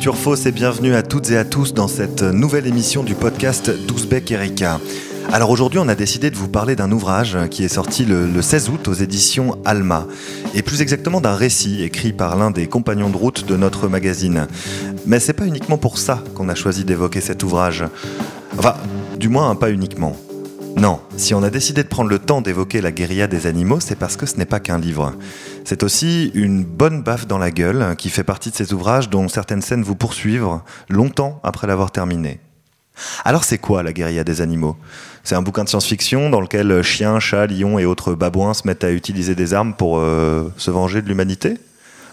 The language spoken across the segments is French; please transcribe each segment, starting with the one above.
Les turfos et bienvenue à toutes et à tous dans cette nouvelle émission du podcast Douzbek Erika. Alors aujourd'hui, on a décidé de vous parler d'un ouvrage qui est sorti le, 16 août aux éditions Alma, et plus exactement d'un récit écrit par l'un des compagnons de route de notre magazine. Mais c'est pas uniquement pour ça qu'on a choisi d'évoquer cet ouvrage. Enfin, du moins pas uniquement. Non, si on a décidé de prendre le temps d'évoquer la guérilla des animaux, c'est parce que ce n'est pas qu'un livre. C'est aussi une bonne baffe dans la gueule qui fait partie de ces ouvrages dont certaines scènes vous poursuivent longtemps après l'avoir terminé. Alors c'est quoi la guérilla des animaux? C'est un bouquin de science-fiction dans lequel chiens, chats, lions et autres babouins se mettent à utiliser des armes pour euh, se venger de l'humanité?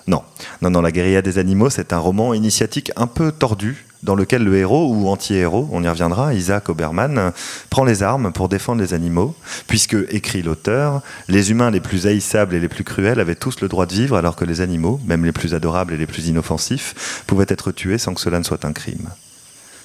Non, non, non, la guérilla des animaux, c'est un roman initiatique un peu tordu dans lequel le héros ou anti-héros, on y reviendra, Isaac Obermann, prend les armes pour défendre les animaux, puisque, écrit l'auteur, les humains les plus haïssables et les plus cruels avaient tous le droit de vivre, alors que les animaux, même les plus adorables et les plus inoffensifs, pouvaient être tués sans que cela ne soit un crime.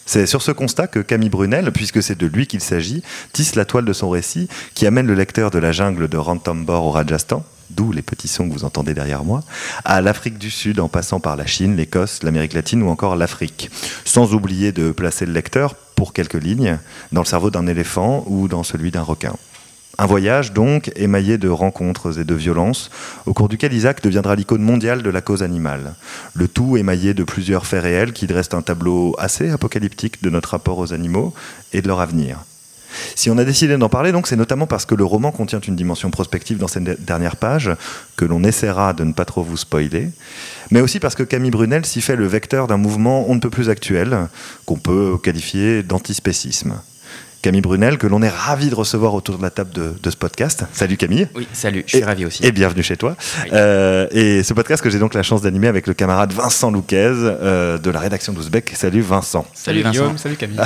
C'est sur ce constat que Camille Brunel, puisque c'est de lui qu'il s'agit, tisse la toile de son récit qui amène le lecteur de la jungle de Ranthambore au Rajasthan, d'où les petits sons que vous entendez derrière moi, à l'Afrique du Sud en passant par la Chine, l'Écosse, l'Amérique latine ou encore l'Afrique. Sans oublier de placer le lecteur, pour quelques lignes, dans le cerveau d'un éléphant ou dans celui d'un requin. Un voyage donc émaillé de rencontres et de violences, au cours duquel Isaac deviendra l'icône mondiale de la cause animale. Le tout émaillé de plusieurs faits réels qui dressent un tableau assez apocalyptique de notre rapport aux animaux et de leur avenir. Si on a décidé d'en parler, donc, c'est notamment parce que le roman contient une dimension prospective dans cette dernière page, que l'on essaiera de ne pas trop vous spoiler, mais aussi parce que Camille Brunel s'y fait le vecteur d'un mouvement on ne peut plus actuel, qu'on peut qualifier d'antispécisme. Camille Brunel, que l'on est ravi de recevoir autour de la table de, ce podcast. Salut Camille. Oui, salut, je suis ravi aussi. Et bienvenue chez toi. Euh, et ce podcast que j'ai donc la chance d'animer avec le camarade Vincent Louquez euh, de la rédaction d'Ouzbek. Salut Vincent. Salut, Vincent. salut Camille.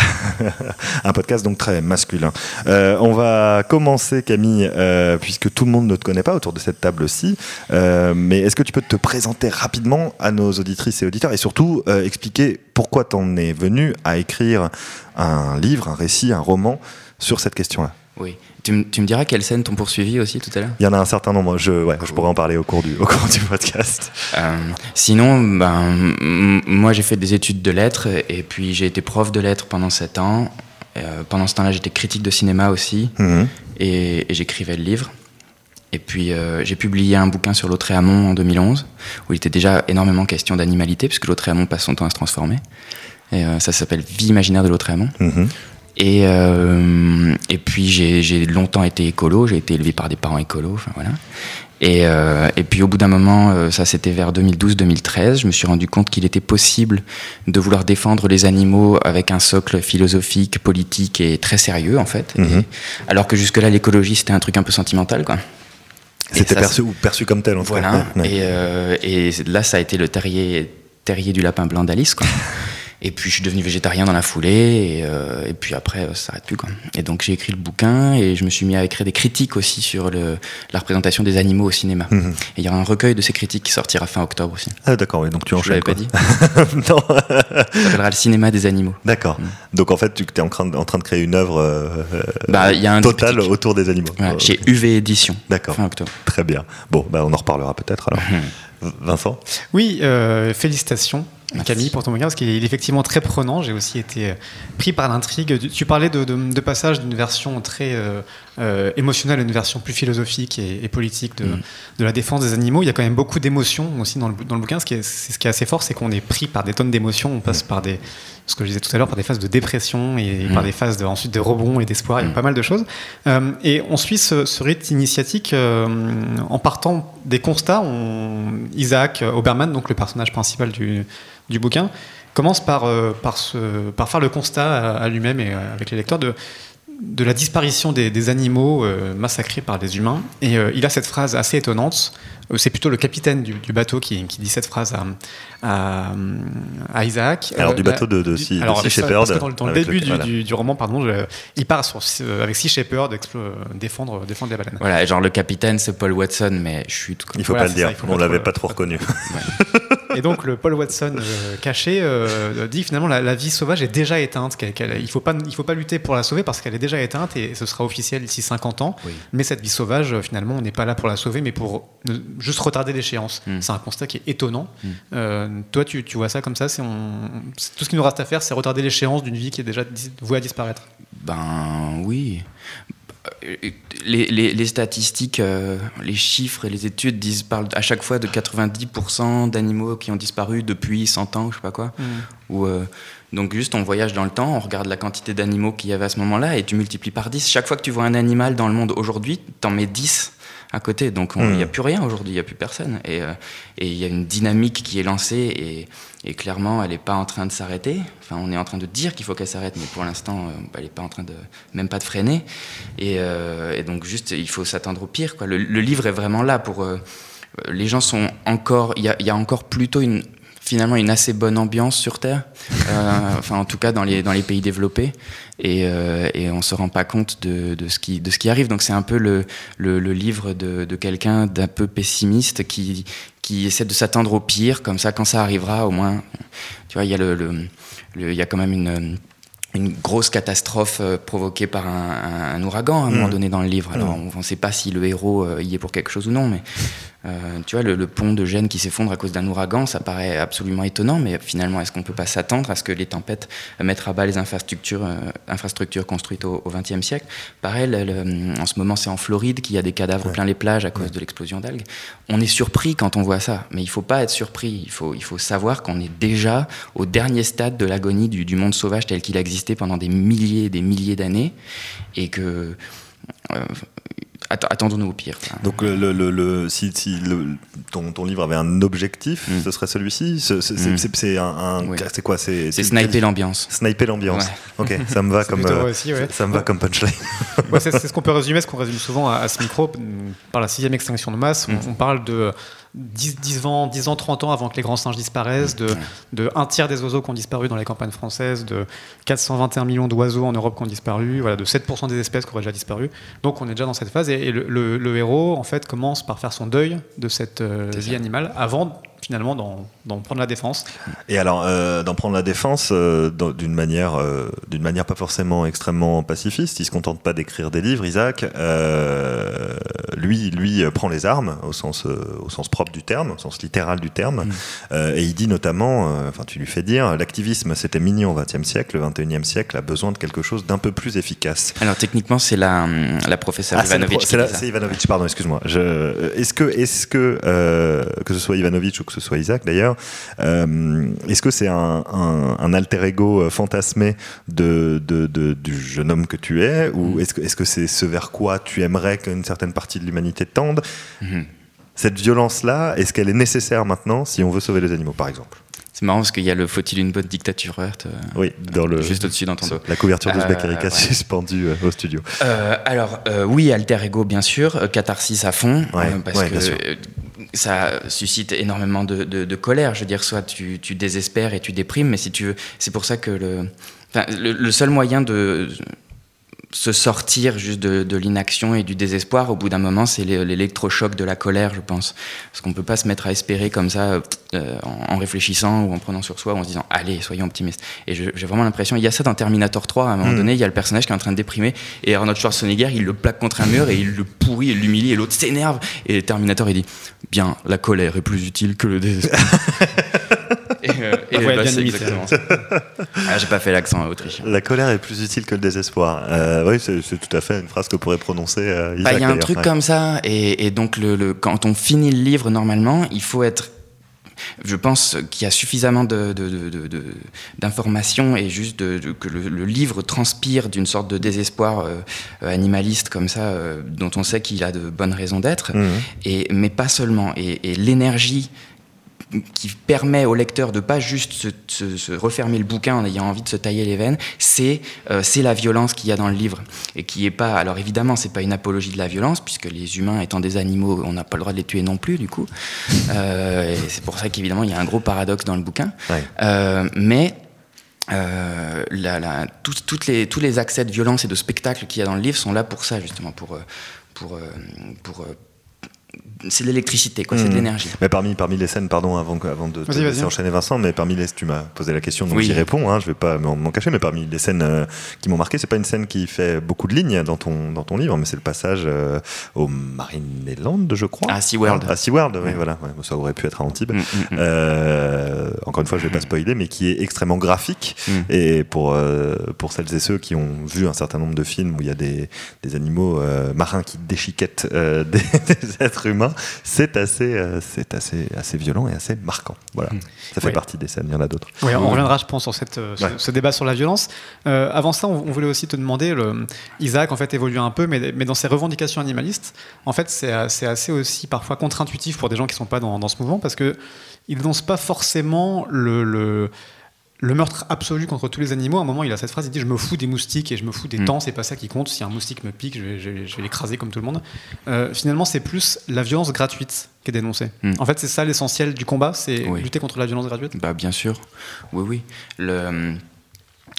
Un podcast donc très masculin. Euh, on va commencer Camille, puisque tout le monde ne te connaît pas autour de cette table-ci. mais est-ce que tu peux te présenter rapidement à nos auditrices et auditeurs et surtout expliquer pourquoi t'en es venu à écrire un livre, un récit, un roman sur cette question-là. Oui. Tu, me diras quelles scènes t'ont poursuivi aussi tout à l'heure? Il y en a un certain nombre. Je, ouais, je pourrais en parler au cours du, au cours du podcast. Euh, sinon, ben, moi j'ai fait des études de lettres et puis j'ai été prof de lettres pendant 7 ans. Euh, pendant ce temps-là, j'étais critique de cinéma aussi mhm. et, j'écrivais le livre. Et puis euh, j'ai publié un bouquin sur Lautréamont en 2011 où il était déjà énormément question d'animalité puisque Lautréamont passe son temps à se transformer. Et euh, ça s'appelle Vie imaginaire de Lautréamont. Mhm. Et, euh, et puis j'ai longtemps été écolo, j'ai été élevé par des parents écolos, enfin voilà. Et, euh, et, puis au bout d'un moment, ça c'était vers 2012-2013, je me suis rendu compte qu'il était possible de vouloir défendre les animaux avec un socle philosophique, politique et très sérieux en fait. Mhm. alors que jusque-là l'écologie c'était un truc un peu sentimental quoi. C'était perçu, perçu comme tel en fait. Voilà. Et, et, là ça a été le terrier, terrier du lapin blanc d'Alice quoi. Et puis je suis devenu végétarien dans la foulée, et, euh, et puis après euh, ça s'arrête plus quoi. Et donc j'ai écrit le bouquin et je me suis mis à écrire des critiques aussi sur le, la représentation des animaux au cinéma. Mhm. Et il y aura un recueil de ces critiques qui sortira fin octobre aussi. Ah d'accord, oui, donc tu enchaînes. Je l'avais pas dit. non. ça s'appellera le cinéma des animaux. D'accord. Mhm. Donc en fait tu es en train de, en train de créer une œuvre euh, bah, y a un totale autour des animaux. chez UV Édition. D'accord. Fin octobre. Très bien. Bon, bah, on en reparlera peut-être alors. Mhm. Vincent? Oui, félicitations Camille pour ton bouquin, parce qu'il est effectivement très prenant. J'ai aussi été euh, pris par l'intrigue. Tu parlais de, de, passage d'une version très euh, euh, émotionnelle à une version plus philosophique et, politique de, mm. de, la défense des animaux. Il y a quand même beaucoup d'émotions aussi dans le, dans le bouquin. Ce qui est, ce qui est assez fort, c'est qu'on est pris par des tonnes d'émotions. On passe mm. par des, ce que je disais tout à l'heure, par des phases de dépression et par mm. des phases de, ensuite de rebond et d'espoir. Il y a pas mal de choses. et on suit ce, ce rythme initiatique en partant des constats. On, Isaac Obermann, donc le personnage principal du du bouquin, commence par, euh, par, par faire le constat à, lui-même et euh, avec les lecteurs de, de la disparition des, animaux euh, massacrés par des humains. Et il a cette phrase assez étonnante. C'est plutôt le capitaine du, bateau qui, qui, dit cette phrase à, à, Isaac. Alors, du bateau de, de, Sea, Shepherd. Dans, le début du, roman, pardon, il part sur, avec Sea Shepherd défendre, défendre les baleines. Voilà, genre le capitaine, c'est Paul Watson, mais je suis tout Il faut pas le dire, on l'avait pas trop reconnu. Et donc le Paul Watson euh, caché euh, dit finalement la, la, vie sauvage est déjà éteinte. il ne faut, pas, il faut pas lutter pour la sauver parce qu'elle est déjà éteinte et ce sera officiel d'ici 50 ans. Mais cette vie sauvage, euh, finalement, on n'est pas là pour la sauver, mais pour juste retarder l'échéance. Hmm. C'est un constat qui est étonnant. Hmm. Euh, toi, tu, tu, vois ça comme ça c'est Tout ce qui nous reste à faire, c'est retarder l'échéance d'une vie qui est déjà vouée à disparaître. Ben oui. Les, les, statistiques, les chiffres et les études disent, parlent à chaque fois de 90% d'animaux qui ont disparu depuis 100 ans, je sais pas quoi. Hmm. Ou, donc juste on voyage dans le temps, on regarde la quantité d'animaux qu'il y avait à ce moment-là et tu multiplies par 10. Chaque fois que tu vois un animal dans le monde aujourd'hui, tu en mets 10 à côté. Donc il n'y a hmm. plus rien aujourd'hui, il n'y a plus personne. Euh, et il y a une dynamique qui est lancée et, clairement elle n'est pas en train de s'arrêter. Enfin on est en train de dire qu'il faut qu'elle s'arrête, mais pour l'instant euh, elle n'est pas en train de, même pas de freiner. Et, euh, donc juste il faut s'attendre au pire. Quoi. Le, livre est vraiment là pour... les gens sont encore... Il y, y a encore plutôt une finalement une assez bonne ambiance sur Terre, euh, enfin en tout cas dans les, dans les pays développés, et, euh, et on se rend pas compte de, de, ce, qui, de ce qui arrive. Donc c'est un peu le, le, le livre de, de quelqu'un d'un peu pessimiste qui, qui essaie de s'attendre au pire, comme ça quand ça arrivera au moins, tu vois, il y a, le, le, il y a quand même une une grosse catastrophe euh, provoquée par un, un, ouragan à un moment mm. donné dans le livre. Alors, mm. on ne sait pas si le héros euh, y est pour quelque chose ou non, mais euh, tu vois, le, pont de Gênes qui s'effondre à cause d'un ouragan, ça paraît absolument étonnant, mais finalement, est-ce qu'on ne peut pas s'attendre à ce que les tempêtes mettent à bas les infrastructures, euh, infrastructures construites au XXe siècle? Pareil, en ce moment, c'est en Floride qu'il y a des cadavres plein les plages à cause de l'explosion d'algues. On est surpris quand on voit ça, mais il ne faut pas être surpris. Il faut, il faut savoir qu'on est déjà au dernier stade de l'agonie du, du monde sauvage tel qu'il a existé pendant des milliers et des milliers d'années, et que euh, attendons-nous au pire. Donc, le, le, si, si ton, ton, livre avait un objectif, mm. ce serait celui-ci? C'est un, c'est quoi? C'est sniper l'ambiance. Sniper l'ambiance. Ok, ça me va comme euh, ça me va comme punchline. c'est ce qu'on peut résumer, ce qu'on résume souvent à, ce micro par la sixième extinction de masse. on, mm. parle de 10, 10, ans, 10 ans, 30 ans avant que les grands singes disparaissent, de, de un tiers des oiseaux qui ont disparu dans les campagnes françaises, de 421 millions d'oiseaux en Europe qui ont disparu, voilà, de 7% des espèces qui auraient déjà disparu. Donc on est déjà dans cette phase et, le, héros en fait commence par faire son deuil de cette euh, vie animale avant finalement d'en prendre la défense. Et alors euh, d'en prendre la défense euh, d'une manière, euh, d'une manière pas forcément extrêmement pacifiste. Il se contente pas d'écrire des livres, Isaac. lui, lui prend les armes au sens, au sens propre du terme, au sens littéral du terme. Mm. et il dit notamment, enfin tu lui fais dire, l'activisme c'était mignon au XXe siècle, le XXIe siècle a besoin de quelque chose d'un peu plus efficace. Alors techniquement c'est la, la professeure ah, Ivanovic. C'est Ivanovic, pardon, excuse-moi. Est-ce que, est-ce que que ce soit Ivanovic ou que ce soit Isaac d'ailleurs. Euh, est-ce que c'est un, alter ego euh, fantasmé de, du jeune homme que tu es Ou mm. est-ce que c'est ce vers quoi tu aimerais qu'une certaine partie de l'humanité tende mm-hmm. Cette violence-là, est-ce qu'elle est nécessaire maintenant si on veut sauver les animaux, par exemple? C'est marrant parce qu'il y a le faut-il une bonne dictature verte euh, Oui, dans le, juste au-dessus dans ton dos. La couverture de Zbek Erika suspendue au studio. alors, oui, alter ego, bien sûr. catharsis à fond. parce que ça suscite énormément de, colère. Je veux dire, soit tu, désespères et tu déprimes, mais si tu veux, c'est pour ça que le, le, seul moyen de se sortir juste de, l'inaction et du désespoir, au bout d'un moment, c'est l'électrochoc de la colère, je pense. Parce qu'on ne peut pas se mettre à espérer comme ça, euh, en, réfléchissant ou en prenant sur soi, ou en se disant, allez, soyons optimistes. Et j'ai vraiment l'impression, il y a ça dans Terminator 3, à un moment hmm. donné, il y a le personnage qui est en train de déprimer, et Arnold Schwarzenegger, il le plaque contre un mur, et il le pourrit, et l'humilie, et l'autre s'énerve, et Terminator, il dit, bien, la colère est plus utile que le désespoir. et, euh, bah, exactement ça. Ah, j'ai pas fait l'accent autrichien. La colère est plus utile que le désespoir. Euh, oui, c'est tout à fait une phrase que pourrait prononcer euh, bah, Il y a un truc comme ça, et, donc le, quand on finit le livre, normalement, il faut être je pense qu'il y a suffisamment d'informations de, de, et juste que le, livre transpire d'une sorte de désespoir animaliste comme ça, dont on sait qu'il a de bonnes raisons d'être, mmh. et mais pas seulement. Et, et l'énergie qui permet au lecteur de pas juste se, refermer le bouquin en ayant envie de se tailler les veines, c'est euh, c'est la violence qu'il y a dans le livre. Et qui est pas alors évidemment c'est pas une apologie de la violence puisque les humains étant des animaux on n'a pas le droit de les tuer non plus du coup. Euh, c'est pour ça qu'évidemment il y a un gros paradoxe dans le bouquin. Euh, mais la, toutes les, tous les accès de violence et de spectacle qu'il y a dans le livre sont là pour ça justement pour pour pour c'est de l'électricité, quoi, c'est de Mhm. l'énergie. Mais parmi, parmi les scènes, pardon, avant, avant de te laisser enchaîner Vincent, mais parmi les, tu m'as posé la question, donc Oui. j'y réponds, hein, je vais pas m'en cacher, mais parmi les scènes euh, qui m'ont marqué, c'est pas une scène qui fait beaucoup de lignes dans ton, dans ton livre, mais c'est le passage euh, au Marineland, je crois. À SeaWorld. À SeaWorld, oui, voilà, ouais, ça aurait pu être à Antibes. Mm, mm, mm. Euh, encore une fois, je vais pas spoiler, mais qui est extrêmement graphique. Mm. Et pour, euh, pour celles et ceux qui ont vu un certain nombre de films où il y a des, des animaux euh, marins qui déchiquettent euh, des, des êtres humains, c'est assez, euh, c'est assez, assez violent et assez marquant. Voilà, Mm. ça fait Ouais. partie des scènes. Il y en a d'autres. On reviendra, je pense, sur cette, euh, ce, Ouais. ce débat sur la violence. Euh, avant ça, on, on voulait aussi te demander, le, Isaac, en fait, évolue un peu, mais, mais dans ses revendications animalistes, en fait, c'est assez aussi parfois contre-intuitif pour des gens qui ne sont pas dans, dans ce mouvement, parce que il dénonce pas forcément le, le, le meurtre absolu contre tous les animaux. À un moment, il a cette phrase, il dit « Je me fous des moustiques et je me fous des Mm. temps, c'est pas ça qui compte. Si un moustique me pique, je vais, je vais- je vais l'écraser comme tout le monde. Euh, Finalement, c'est plus la violence gratuite qui est dénoncée. Mm. En fait, c'est ça l'essentiel du combat, c'est Oui. lutter contre la violence gratuite? Bah, bien sûr, oui, oui. Le,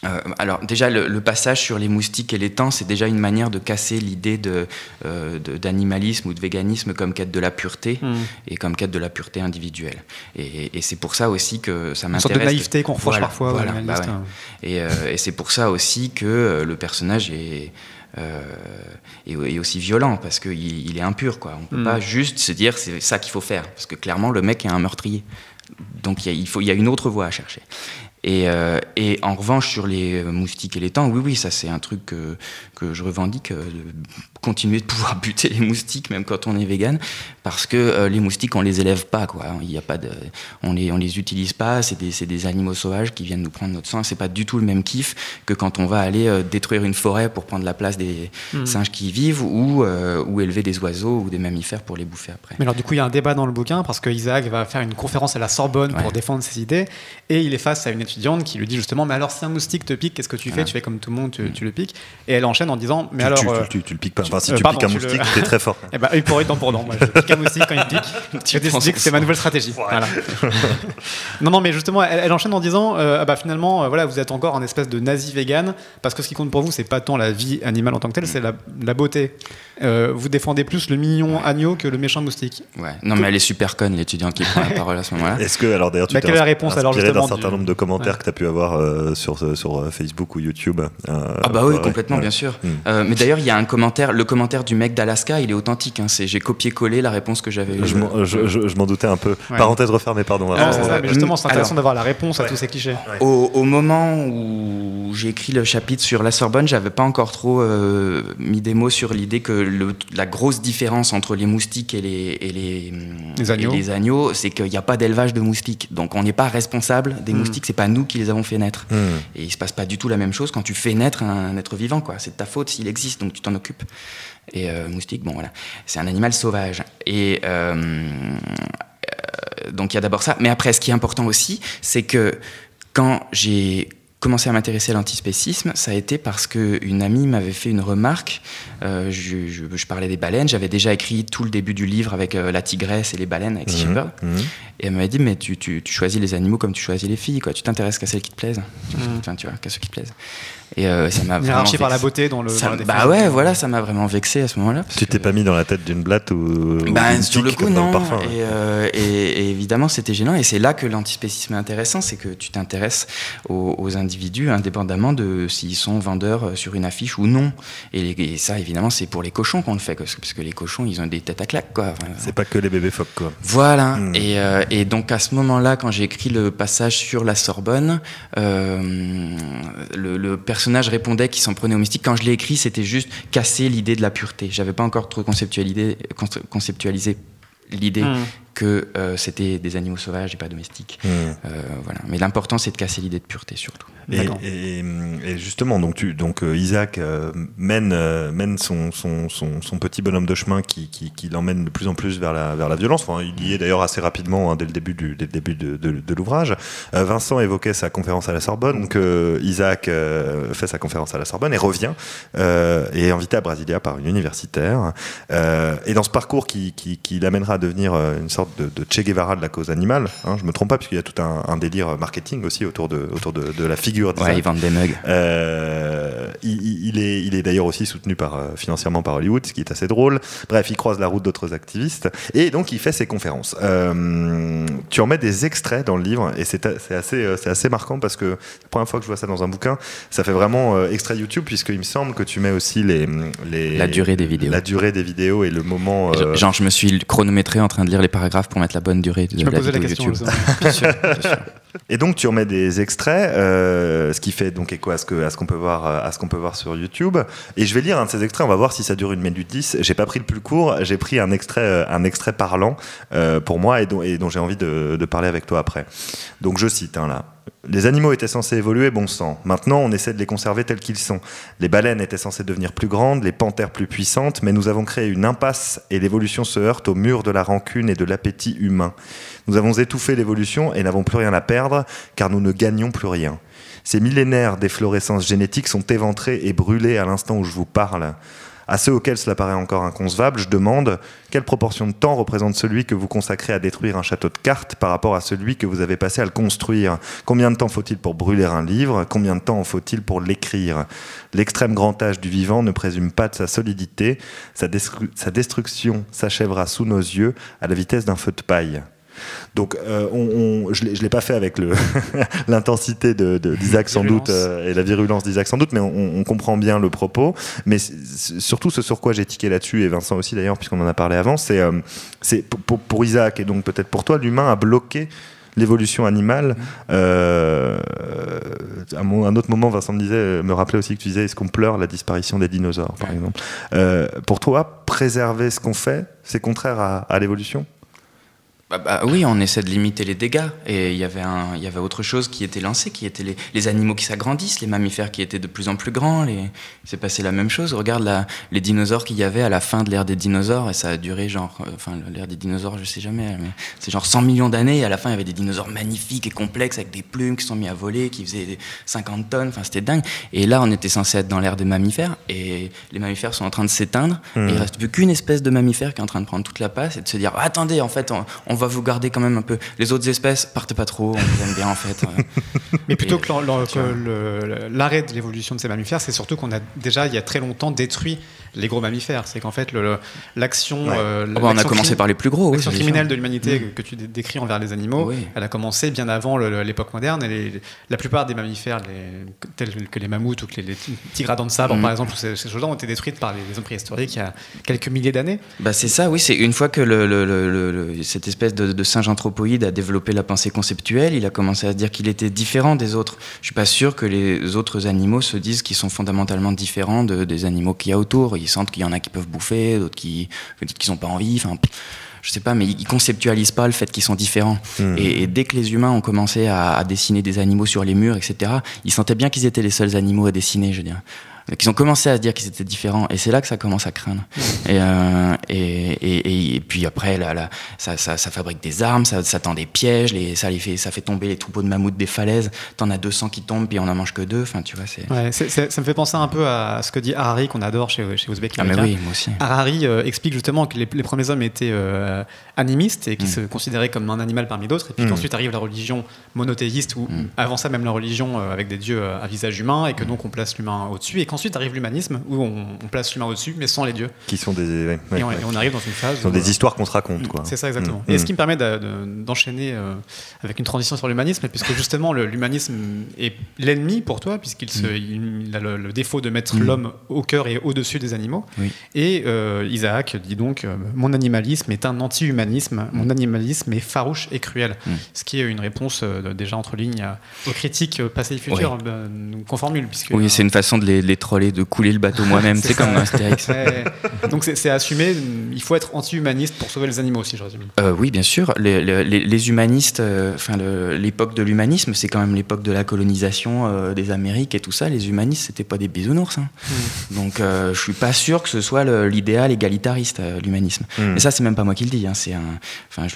euh, alors déjà, le, le passage sur les moustiques et les temps, c'est déjà une manière de casser l'idée de, euh, d'animalisme ou de véganisme comme quête de la pureté Mm. et comme quête de la pureté individuelle. Et, et c'est pour ça aussi que ça Une m'intéresse. sorte de naïveté qu'on reproche Voilà, parfois voilà, bah ouais. Et, euh, et c'est pour ça aussi que euh, le personnage est, euh, aussi violent, parce qu'il il est impur. Quoi. On ne peut Mm. pas juste se dire c'est ça qu'il faut faire, parce que clairement le mec est un meurtrier. Donc il y, a- il faut- il y a une autre voie à chercher. Et, euh, et en revanche, sur les moustiques et les temps, oui, oui, ça c'est un truc que, je revendique, euh, continuer de pouvoir buter les moustiques, même quand on est vegan, parce que euh, les moustiques, on les élève pas, quoi. Il y a pas de, on les, on les utilise pas, c'est des, c'est des animaux sauvages qui viennent nous prendre notre sang. C'est pas du tout le même kiff que quand on va aller euh, détruire une forêt pour prendre la place des Mm. singes qui y vivent ou, euh, ou élever des oiseaux ou des mammifères pour les bouffer après. Mais alors du coup, il y a un débat dans le bouquin parce que Isaac va faire une conférence à la Sorbonne pour défendre ses idées et il est face à une étudiante qui lui dit justement mais alors si un moustique te pique, qu'est-ce que tu fais? Voilà. Tu fais comme tout le monde, tu, Mm. tu le piques et elle enchaîne en disant mais tu, alors tu, tu, tu le piques pas. Enfin, si euh, tu pardon, piques un tu le- moustique, t'es très fort. ben, œil pour œil, dent pour dent. Moi, je pique un moustique quand il pique. Prends décidé que c'est ma nouvelle stratégie. Voilà. non, non, mais justement, elle, elle enchaîne en disant euh, ah bah finalement, euh, voilà, vous êtes encore un espèce de nazi vegan parce que ce qui compte pour vous, c'est pas tant la vie animale en tant que telle, c'est la, la beauté. Euh, vous défendez plus le mignon agneau que le méchant moustique. Ouais. Non, mais elle est super conne, l'étudiante qui prend la parole à ce moment-là. Est-ce que, alors d'ailleurs, tu Bah, t'es quelle est la ins- réponse, alors, inspiré d'un certain du- nombre de commentaires Ouais. que tu as pu avoir euh, sur, sur euh, Facebook ou YouTube euh, Ah bah oui, ouais, complètement, ouais. bien sûr. Mm. Euh, mais d'ailleurs, il y a un commentaire, le commentaire du mec d'Alaska, il est authentique. hein, c'est j'ai copié-collé la réponse que j'avais. Je m'en- je- je- je m'en doutais un peu. Ouais. Parenthèse refermée, pardon. Ah, c'est ça, mais justement, c'est intéressant alors- d'avoir la réponse à tous ces clichés. Au, au moment où j'ai écrit le chapitre sur la Sorbonne, j'avais pas encore trop mis des mots sur l'idée que le- la grosse différence entre les moustiques et les, et les, Les agneaux. c'est qu'il n'y a pas d'élevage de moustiques. Donc on n'est pas responsable des Mm. moustiques, c'est pas nous qui les avons fait naître. hmm. Et il se passe pas du tout la même chose quand tu fais naître un être vivant, quoi. C'est de ta faute s'il existe, donc tu t'en occupes. Et euh, moustique, bon voilà, c'est un animal sauvage. Et euh, euh, donc il y a d'abord ça. Mais après, ce qui est important aussi, c'est que quand j'ai commencé à m'intéresser à l'antispécisme, ça a été parce que une amie m'avait fait une remarque. Euh, je, je- je parlais des baleines. J'avais déjà écrit tout le début du livre avec euh, la tigresse et les baleines avec Shepherd. mhm. Et elle m'avait dit, mais tu, tu- tu choisis les animaux comme tu choisis les filles, quoi. Tu t'intéresses qu'à celles qui te plaisent. Tu- Mhm. Enfin, tu vois, qu'à ceux qui te plaisent. Et euh, ça m'a vraiment par la beauté dans le. Ça- dans bah ouais, voilà, ça m'a vraiment vexé à ce moment-là. Tu que- t'es pas mis dans la tête d'une blatte ou. bah, sur le coup, non. le parfum, ouais. et, euh, et- et évidemment, c'était gênant. Et c'est là que l'antispécisme est intéressant, c'est que tu t'intéresses aux, aux individus indépendamment de s'ils sont vendeurs euh, sur une affiche ou non. Et, les- et ça, évidemment, c'est pour les cochons qu'on le fait, parce que, parce que les cochons, ils ont des têtes à claque, quoi. Enfin, C'est pas que les bébés phoques, quoi. voilà. Hmm. Et, euh, et donc à ce moment-là, quand j'ai écrit le passage sur la Sorbonne, euh, le, le personnage répondait qu'il s'en prenait au mystique. Quand je l'ai écrit, c'était juste casser l'idée de la pureté. J'avais pas encore trop conceptualisé, conce- conceptualisé l'idée Mm. Que euh, c'était des animaux sauvages et pas domestiques. Hmm. Euh, voilà. Mais l'important, c'est de casser l'idée de pureté surtout. Et, D'accord. et- et justement, donc, tu, donc euh, Isaac euh, mène, euh, mène son, son, son, son petit bonhomme de chemin qui, qui, qui l'emmène de plus en plus vers la, vers la violence. Enfin, il y est d'ailleurs assez rapidement hein, dès le début, du, dès le début de, de, de l'ouvrage. Euh, Vincent évoquait sa conférence à la Sorbonne. Isaac euh, fait sa conférence à la Sorbonne et revient euh, et est invité à Brasilia par une universitaire. Euh, et dans ce parcours qui, qui, qui l'amènera à devenir une sorte sorte de, Che Guevara de la cause animale. Hein, je me trompe pas, puisqu'il y a tout un, délire marketing aussi autour de, autour de, la figure. Ouais, ils vendent des mugs. il, est, il est d'ailleurs aussi soutenu par, financièrement par Hollywood, ce qui est assez drôle. Bref, il croise la route d'autres activistes. Et donc, il fait ses conférences. tu en mets des extraits dans le livre, et c'est assez, assez marquant parce que la première fois que je vois ça dans un bouquin, ça fait vraiment extrait YouTube, puisqu'il me semble que tu mets aussi les, les, La durée des vidéos. La durée des vidéos et le moment. Genre, je me suis chronométré en train de lire les paragraphes pour mettre la bonne durée de, la vidéo YouTube. Et donc tu remets des extraits, euh, ce qui fait donc écho à ce que à ce qu'on peut voir à ce qu'on peut voir sur YouTube. Et je vais lire un de ces extraits. On va voir si ça dure une minute dix. J'ai pas pris le plus court. J'ai pris un extrait euh, un extrait parlant euh, pour moi et dont, et dont j'ai envie de, de, parler avec toi après. Donc je cite hein, là. Les animaux étaient censés évoluer bon sang. Maintenant, on essaie de les conserver tels qu'ils sont. Les baleines étaient censées devenir plus grandes, les panthères plus puissantes, mais nous avons créé une impasse et l'évolution se heurte au mur de la rancune et de l'appétit humain. Nous avons étouffé l'évolution et n'avons plus rien à perdre, car nous ne gagnons plus rien. Ces millénaires d'efflorescence génétique sont éventrés et brûlés à l'instant où je vous parle. À ceux auxquels cela paraît encore inconcevable, je demande quelle proportion de temps représente celui que vous consacrez à détruire un château de cartes par rapport à celui que vous avez passé à le construire? Combien de temps faut-il pour brûler un livre? Combien de temps faut-il pour l'écrire? L'extrême grand âge du vivant ne présume pas de sa solidité. Sa, sa destruction s'achèvera sous nos yeux à la vitesse d'un feu de paille. Donc, euh, on, je ne l'ai pas fait avec l'intensité d'Isaac sans doute euh, et la virulence d'Isaac sans doute, mais on, comprend bien le propos. Mais surtout, ce sur quoi j'ai tiqué là-dessus, et Vincent aussi d'ailleurs, puisqu'on en a parlé avant, c'est euh, pour, pour, Isaac et donc peut-être pour toi, l'humain a bloqué l'évolution animale. Mmh. à, un autre moment, Vincent me disait, me rappelait aussi que tu disais, est-ce qu'on pleure la disparition des dinosaures, par exemple? Pour toi, préserver ce qu'on fait, c'est contraire à l'évolution? Bah, bah, oui, on essaie de limiter les dégâts. Et il y avait, un, il y avait autre chose qui était lancé, qui était les, les animaux qui s'agrandissent, les mammifères qui étaient de plus en plus grands. Les... Il s'est passé la même chose. Regarde la, les dinosaures qu'il y avait à la fin de l'ère des dinosaures, et ça a duré genre, euh, enfin l'ère des dinosaures, je sais jamais, mais c'est genre 100 millions d'années. Et à la fin, il y avait des dinosaures magnifiques et complexes avec des plumes qui sont mis à voler, qui faisaient 50 tonnes. Enfin, c'était dingue. Et là, on était censé être dans l'ère des mammifères, et les mammifères sont en train de s'éteindre. Et il mmh. reste plus qu'une espèce de mammifère qui est en train de prendre toute la place et de se dire, attendez, en fait, on on va vous garder quand même un peu. Les autres espèces, partez pas trop, on vous aime bien en fait. Mais plutôt que l'arrêt de l'évolution de ces mammifères, c'est surtout qu'on a déjà, il y a très longtemps, détruit les gros mammifères. C'est qu'en fait, l'action. Euh, ah bah, on a commencé par les plus gros. L'action criminelle de l'humanité mm. que tu décris envers les animaux, elle a commencé bien avant l'époque moderne. Et la plupart des mammifères, tels que les mammouths ou que les, tigres à dents de sabre, mm. par exemple, ces, choses-là ont été détruites par les, hommes préhistoriques il y a quelques milliers d'années. Bah, c'est ça, oui. C'est une fois que le, cette espèce de, singe anthropoïde a développé la pensée conceptuelle, il a commencé à se dire qu'il était différent des autres. Je suis pas sûr que les autres animaux se disent qu'ils sont fondamentalement différents des animaux qu'il y a autour ils sentent qu'il y en a qui peuvent bouffer, d'autres qui qui n'ont pas envie. Enfin, je sais pas, mais ils conceptualisent pas le fait qu'ils sont différents. Hmm. Et, dès que les humains ont commencé à, à, dessiner des animaux sur les murs, etc., ils sentaient bien qu'ils étaient les seuls animaux à dessiner, je veux dire qu'ils ont commencé à se dire qu'ils étaient différents. Et c'est là que ça commence à craindre. Euh, et, et, et, puis après, là, là, ça, ça, ça, fabrique des armes, ça, ça tend des pièges, les, ça, les fait, ça fait tomber les troupeaux de mammouths des falaises. T'en as 200 qui tombent, puis on en mange que deux. Enfin, tu vois, c'est... Ouais, ça me fait penser un peu à ce que dit Harari, qu'on adore chez, chez Ouzbek. Ah, mais oui, moi aussi. Harari euh, explique justement que les, premiers hommes étaient euh, animistes et qui mm. se considéraient comme un animal parmi d'autres. Et puis mm. qu'ensuite arrive la religion monothéiste, ou mm. avant ça, même la religion avec des dieux à visage humain, et que donc on place l'humain au-dessus. Et qu'ensuite arrive l'humanisme où on, place l'humain au-dessus, mais sans les dieux. Qui sont des. et, on, arrive dans une phase. Ce sont des histoires qu'on se raconte, quoi. C'est ça, exactement. Mm. Et ce qui me permet d'enchaîner euh, avec une transition sur l'humanisme, puisque justement, l'humanisme est l'ennemi pour toi, puisqu'il mm. a le, défaut de mettre mm. l'homme au cœur et au-dessus des animaux. Et euh, Isaac dit donc euh, Mon animalisme est un anti-humanisme, mon animalisme est farouche et cruel. Ce qui est une réponse déjà entre lignes aux critiques passées et futures qu'on formule. Puisque, oui, c'est une façon de les, les troller, de couler le bateau moi-même, c'est comme Astérix. Donc c'est assumé, il faut être anti-humaniste pour sauver les animaux aussi, je résume. Euh, oui, bien sûr. Les, les, humanistes, euh, enfin l'époque de l'humanisme, c'est quand même l'époque de la colonisation euh, des Amériques et tout ça. Les humanistes, c'était pas des bisounours. Hein. Hmm. Donc je suis pas sûr que ce soit l'idéal égalitariste, l'humanisme. Hmm. Mais ça, c'est même pas moi qui le dis. Hein. C'est un, enfin,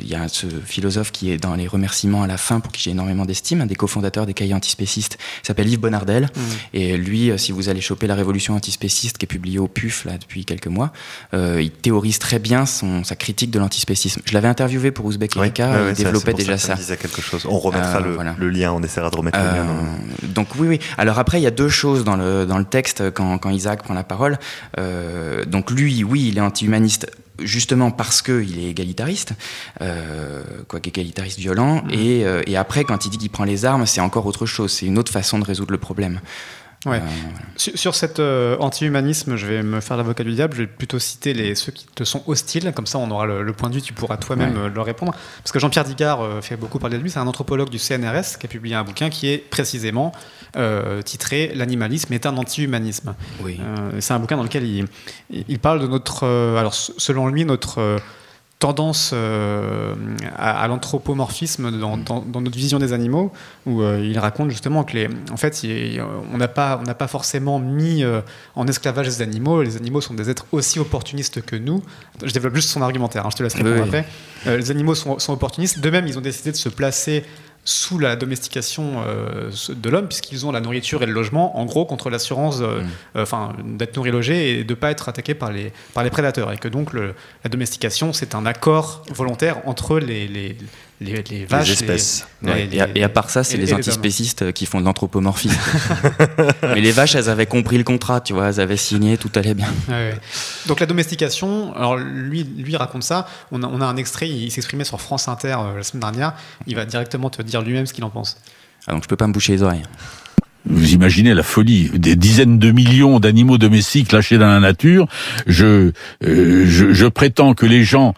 il y a ce philosophe qui est dans les remerciements à la fin, pour qui j'ai énormément d'estime, un des cofondateurs des cahiers antispécistes, s'appelle Yves Bonardel, hmm. et lui lui, euh, si vous allez choper la révolution antispéciste qui est publiée au PUF là depuis quelques mois, il théorise très bien son, sa critique de l'antispécisme. Je l'avais interviewé pour Ouzbek Erika, il développait déjà ça. ça. quelque chose. On remettra le, lien, on essaiera de remettre le lien. Donc oui, oui. Alors après, il y a deux choses dans le, dans le texte quand, quand Isaac prend la parole. donc lui, oui, il est anti-humaniste justement parce qu'il est égalitariste, euh, quoi qu'égalitariste violent, mmh. et, euh, et, après, quand il dit qu'il prend les armes, c'est encore autre chose, c'est une autre façon de résoudre le problème. Ouais. Euh, sur, cet euh, anti-humanisme, je vais me faire l'avocat du diable. Je vais plutôt citer les, ceux qui te sont hostiles. Comme ça, on aura le, point de vue. Tu pourras toi-même euh, leur répondre. Parce que Jean-Pierre Digard fait beaucoup parler de lui. C'est un anthropologue du CNRS qui a publié un bouquin qui est précisément titré L'animalisme est un anti-humanisme. Oui. c'est un bouquin dans lequel il, il parle de notre. alors, selon lui, notre tendance euh, à, l'anthropomorphisme dans, notre vision des animaux, où euh, il raconte justement que les, en fait, on n'a pas, on n'a pas forcément mis euh, en esclavage les animaux. Les animaux sont des êtres aussi opportunistes que nous. Je développe juste son argumentaire. Hein, je te laisse répondre après. les animaux sont, sont opportunistes. De même, ils ont décidé de se placer sous la domestication euh, de l'homme, puisqu'ils ont la nourriture et le logement, en gros, contre l'assurance euh, mm. euh, d'être nourri, logé et de ne pas être attaqué par les, par les prédateurs. Et que donc la domestication, c'est un accord volontaire entre les, les, les, vaches. Les espèces. et, à, part ça, c'est les antispécistes qui font de l'anthropomorphisme. Mais les vaches, elles avaient compris le contrat, tu vois, elles avaient signé, tout allait bien. Donc la domestication, alors lui, lui raconte ça. On a, on a un extrait, il, s'exprimait sur France Inter euh, la semaine dernière. Il va directement te dire lui-même ce qu'il en pense. Ah, donc je peux pas me boucher les oreilles. Vous imaginez la folie, des dizaines de millions d'animaux domestiques lâchés dans la nature. Je, euh, je, je prétends que les gens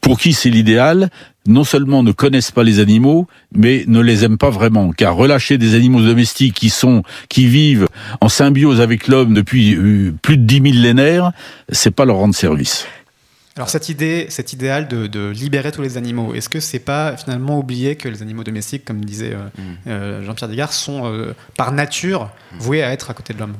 pour qui c'est l'idéal, non seulement ne connaissent pas les animaux, mais ne les aiment pas vraiment. Car relâcher des animaux domestiques qui sont, qui vivent en symbiose avec l'homme depuis euh, plus de dix millénaires, c'est pas leur rendre service. Alors cette idée, cet idéal de, libérer tous les animaux, est-ce que c'est pas finalement oublier que les animaux domestiques, comme disait euh, mm. euh, Jean-Pierre Desgard, sont par nature voués à être à côté de l'homme?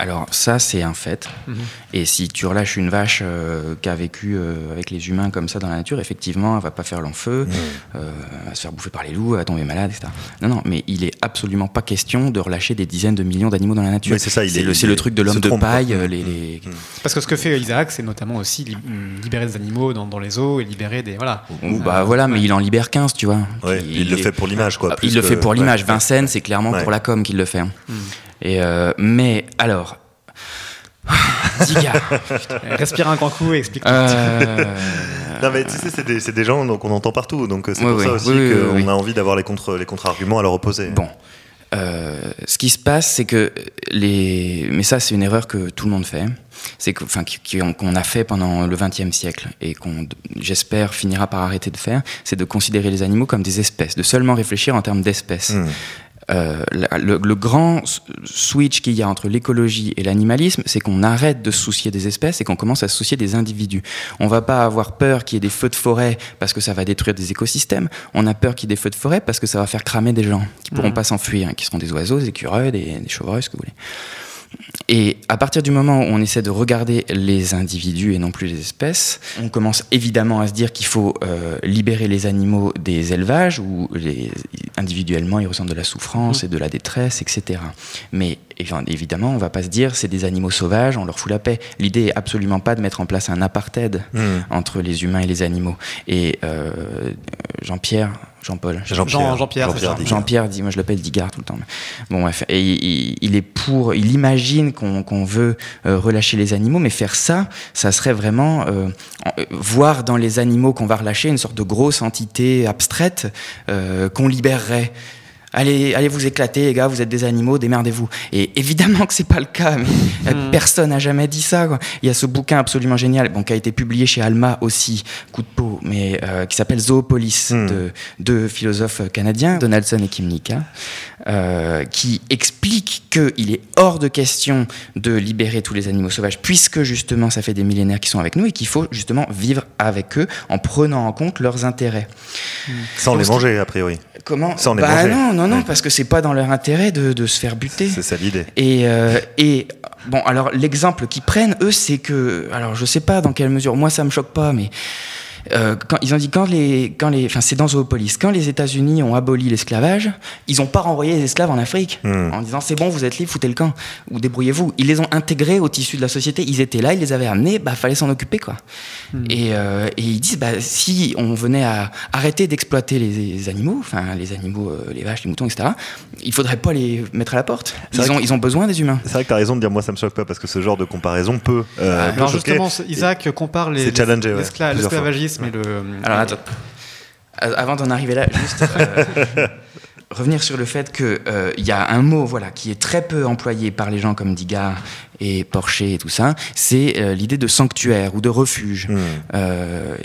Alors ça, c'est un fait. Mhm. Et si tu relâches une vache euh, qui a vécu euh, avec les humains comme ça dans la nature, effectivement, elle va pas faire long feu, mhm. euh, elle va se faire bouffer par les loups, elle va tomber malade, etc. Non, non, mais il est absolument pas question de relâcher des dizaines de millions d'animaux dans la nature. c'est ça, c'est le, le, truc de l'homme de paille. Les, mhm. Parce que ce que fait Isaac, c'est notamment aussi libérer des animaux dans, dans, les eaux et libérer des... Voilà. bah voilà, mais il en libère 15, tu vois. il, le fait pour l'image, quoi. il le fait pour l'image. Vincennes, c'est clairement pour la com qu'il le fait. Hein. Et euh, mais alors, Diga, respire un grand coup et explique. Euh... non mais tu sais, c'est des, des, gens qu'on entend partout, donc c'est pour ça aussi qu'on a envie d'avoir les contre les contre-arguments à leur opposer. Bon. Euh, ce qui se passe, c'est que les. Mais ça, c'est une erreur que tout le monde fait. C'est que, enfin, qu'on a fait pendant le XXe siècle et qu'on, j'espère, finira par arrêter de faire. C'est de considérer les animaux comme des espèces, de seulement réfléchir en termes d'espèces. Hmm. Euh, le, grand switch qu'il y a entre l'écologie et l'animalisme, c'est qu'on arrête de se soucier des espèces et qu'on commence à se soucier des individus. On va pas avoir peur qu'il y ait des feux de forêt parce que ça va détruire des écosystèmes. On a peur qu'il y ait des feux de forêt parce que ça va faire cramer des gens qui pourront mmh. pas s'enfuir, hein, qui seront des oiseaux, des écureuils, des, des chevreuils, ce que vous voulez. Et à partir du moment où on essaie de regarder les individus et non plus les espèces, on commence évidemment à se dire qu'il faut euh, libérer les animaux des élevages où les, individuellement ils ressentent de la souffrance mmh. et de la détresse, etc. Mais évidemment, on ne va pas se dire c'est des animaux sauvages, on leur fout la paix. L'idée est absolument pas de mettre en place un apartheid mmh. entre les humains et les animaux. Et euh, Jean-Pierre Jean-Paul. Jean-Pierre. Jean-Pierre, Jean-Pierre, dit, moi je l'appelle Digard tout le temps. Bon, bref. Et il, est pour, il imagine qu'on veut euh, relâcher les animaux, mais faire ça, ça serait vraiment euh, euh, voir dans les animaux qu'on va relâcher une sorte de grosse entité abstraite qu'on libérerait allez, allez vous éclater, les gars, vous êtes des animaux, démerdez-vous. Et évidemment que c'est pas le cas, mais hmm. personne n'a jamais dit ça. Quoi. Il y a ce bouquin absolument génial, bon, qui a été publié chez Alma aussi, coup de peau, mais euh, qui s'appelle Zoopolis, hmm. de deux philosophes canadiens, Donaldson et Kim Nika, euh, qui explique qu'il est hors de question de libérer tous les animaux sauvages, puisque justement ça fait des millénaires qu'ils sont avec nous et qu'il faut justement vivre avec eux en prenant en compte leurs intérêts. Sans les manger, a priori. Comment Sans les bah manger. Non, non, non, parce que c'est pas dans leur intérêt de, de se faire buter. C'est ça l'idée. Et, euh, et bon, alors l'exemple qu'ils prennent, eux, c'est que, alors je sais pas dans quelle mesure, moi ça me choque pas, mais euh, quand, ils ont dit quand les, quand les, enfin c'est dans Zoopolis, quand les États-Unis ont aboli l'esclavage, ils n'ont pas renvoyé les esclaves en Afrique hmm. en disant c'est bon, vous êtes libres, foutez le camp ou débrouillez-vous. Ils les ont intégrés au tissu de la société. Ils étaient là, ils les avaient amenés, bah fallait s'en occuper quoi. Hmm. Et, euh, et, ils disent bah si on venait à arrêter d'exploiter les, animaux, enfin les animaux, euh, les vaches, les moutons, etc. Il faudrait pas les mettre à la porte. Ils ont, ils ont besoin des humains. C'est vrai que tu as raison de dire moi ça me choque pas parce que ce genre de comparaison peut. Euh, Alors justement, Isaac compare et le. Alors attends. Avant d'en arriver là, juste revenir sur le fait qu'il il y a un mot voilà, qui est très peu employé par les gens comme Digard et Porcher et tout ça, c'est euh, l'idée de sanctuaire ou de refuge. Hmm. Euh,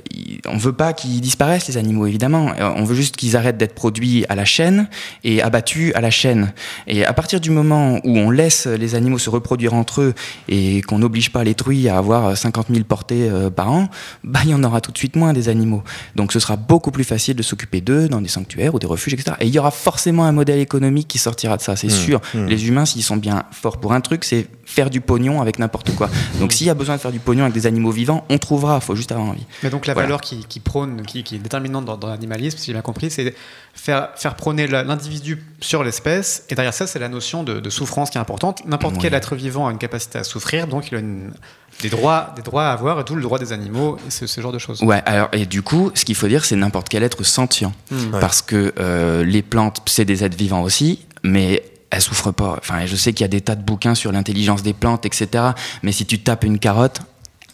on veut pas qu'ils disparaissent les animaux évidemment, euh, on veut juste qu'ils arrêtent d'être produits à la chaîne et abattus à la chaîne. Et à partir du moment où on laisse les animaux se reproduire entre eux et qu'on n'oblige pas les truies à avoir 50 000 portées euh, par an, bah il y en aura tout de suite moins des animaux. Donc ce sera beaucoup plus facile de s'occuper d'eux dans des sanctuaires ou des refuges, etc. Et il y aura forcément un modèle économique qui sortira de ça, c'est hmm. sûr. Hmm. Les humains, s'ils sont bien forts pour un truc, c'est faire du pognon avec n'importe quoi. Donc s'il y a besoin de faire du pognon avec des animaux vivants, on trouvera, il faut juste avoir envie. Mais donc la valeur qui, prône, qui, est déterminante dans, l'animalisme, si j'ai bien compris, c'est faire, faire prôner l'individu sur l'espèce, et derrière ça, c'est la notion de, souffrance qui est importante. N'importe quel être vivant a une capacité à souffrir, donc il a des droits, des droits à avoir, et tout le droit des animaux, et ce, genre de choses. Ouais, alors, et du coup, ce qu'il faut dire, c'est n'importe quel être sentient. Hmm. Parce que euh, les plantes, c'est des êtres vivants aussi, mais elle souffre pas. Enfin, je sais qu'il y a des tas de bouquins sur l'intelligence des plantes, etc. Mais si tu tapes une carotte,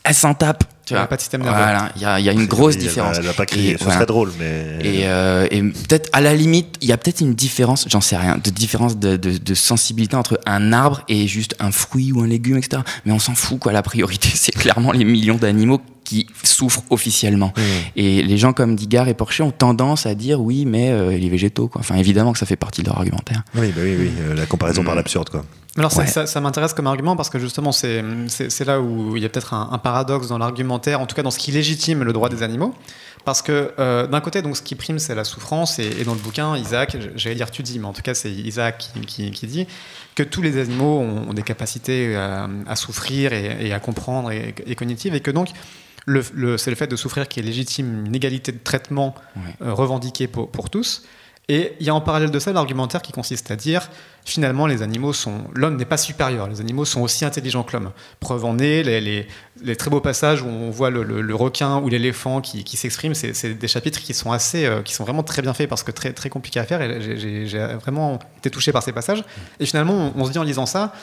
elle s'en tape. Tu vois. pas de système nerveux. Voilà, il y, a, une grosse différence. Elle n'a pas crié, ce serait drôle, mais. Et, euh, et peut-être, à la limite, il y a peut-être une différence, j'en sais rien, de différence de, de, de, sensibilité entre un arbre et juste un fruit ou un légume, etc. Mais on s'en fout, quoi. La priorité, c'est clairement les millions d'animaux qui souffrent officiellement. Mmh. Et les gens comme Digard et Porcher ont tendance à dire oui, mais euh, les végétaux, quoi. Enfin, évidemment que ça fait partie de leur argumentaire. Oui, bah oui, oui, euh, la comparaison par mmh. l'absurde, quoi. Alors ça, ça, m'intéresse comme argument parce que justement c'est là où il y a peut-être un, paradoxe dans l'argumentaire, en tout cas dans ce qui légitime le droit des animaux. Parce que euh, d'un côté, donc, ce qui prime, c'est la souffrance. Et, dans le bouquin, Isaac, j'allais dire tu dis, mais en tout cas, c'est Isaac qui, qui, dit que tous les animaux ont, des capacités à, souffrir et, à comprendre et, cognitives. Et que donc, le, c'est le fait de souffrir qui est légitime, une égalité de traitement euh, revendiquée pour, pour tous. Et il y a en parallèle de ça l'argumentaire qui consiste à dire finalement les animaux sont l'homme n'est pas supérieur, les animaux sont aussi intelligents que l'homme. Preuve en est les, les, très beaux passages où on voit le, requin ou l'éléphant qui, qui s'expriment, c'est des chapitres qui sont assez euh, qui sont vraiment très bien faits parce que très très compliqués à faire. J'ai vraiment été touché par ces passages. Et finalement on, se dit en lisant ça,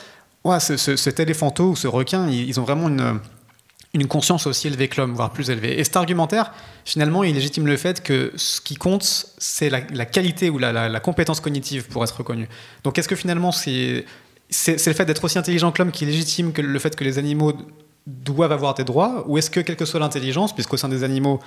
ouais, ce, cet éléphanto ou ce requin, ils ont vraiment une une conscience aussi élevée que l'homme, voire plus élevée. Et cet argumentaire, finalement, il légitime le fait que ce qui compte, c'est la, qualité ou la, compétence cognitive pour être reconnu. Donc est-ce que finalement, c'est le fait d'être aussi intelligent que l'homme qui légitime le fait que les animaux doivent avoir des droits, ou est-ce que quelle que soit l'intelligence, puisqu'au sein des animaux,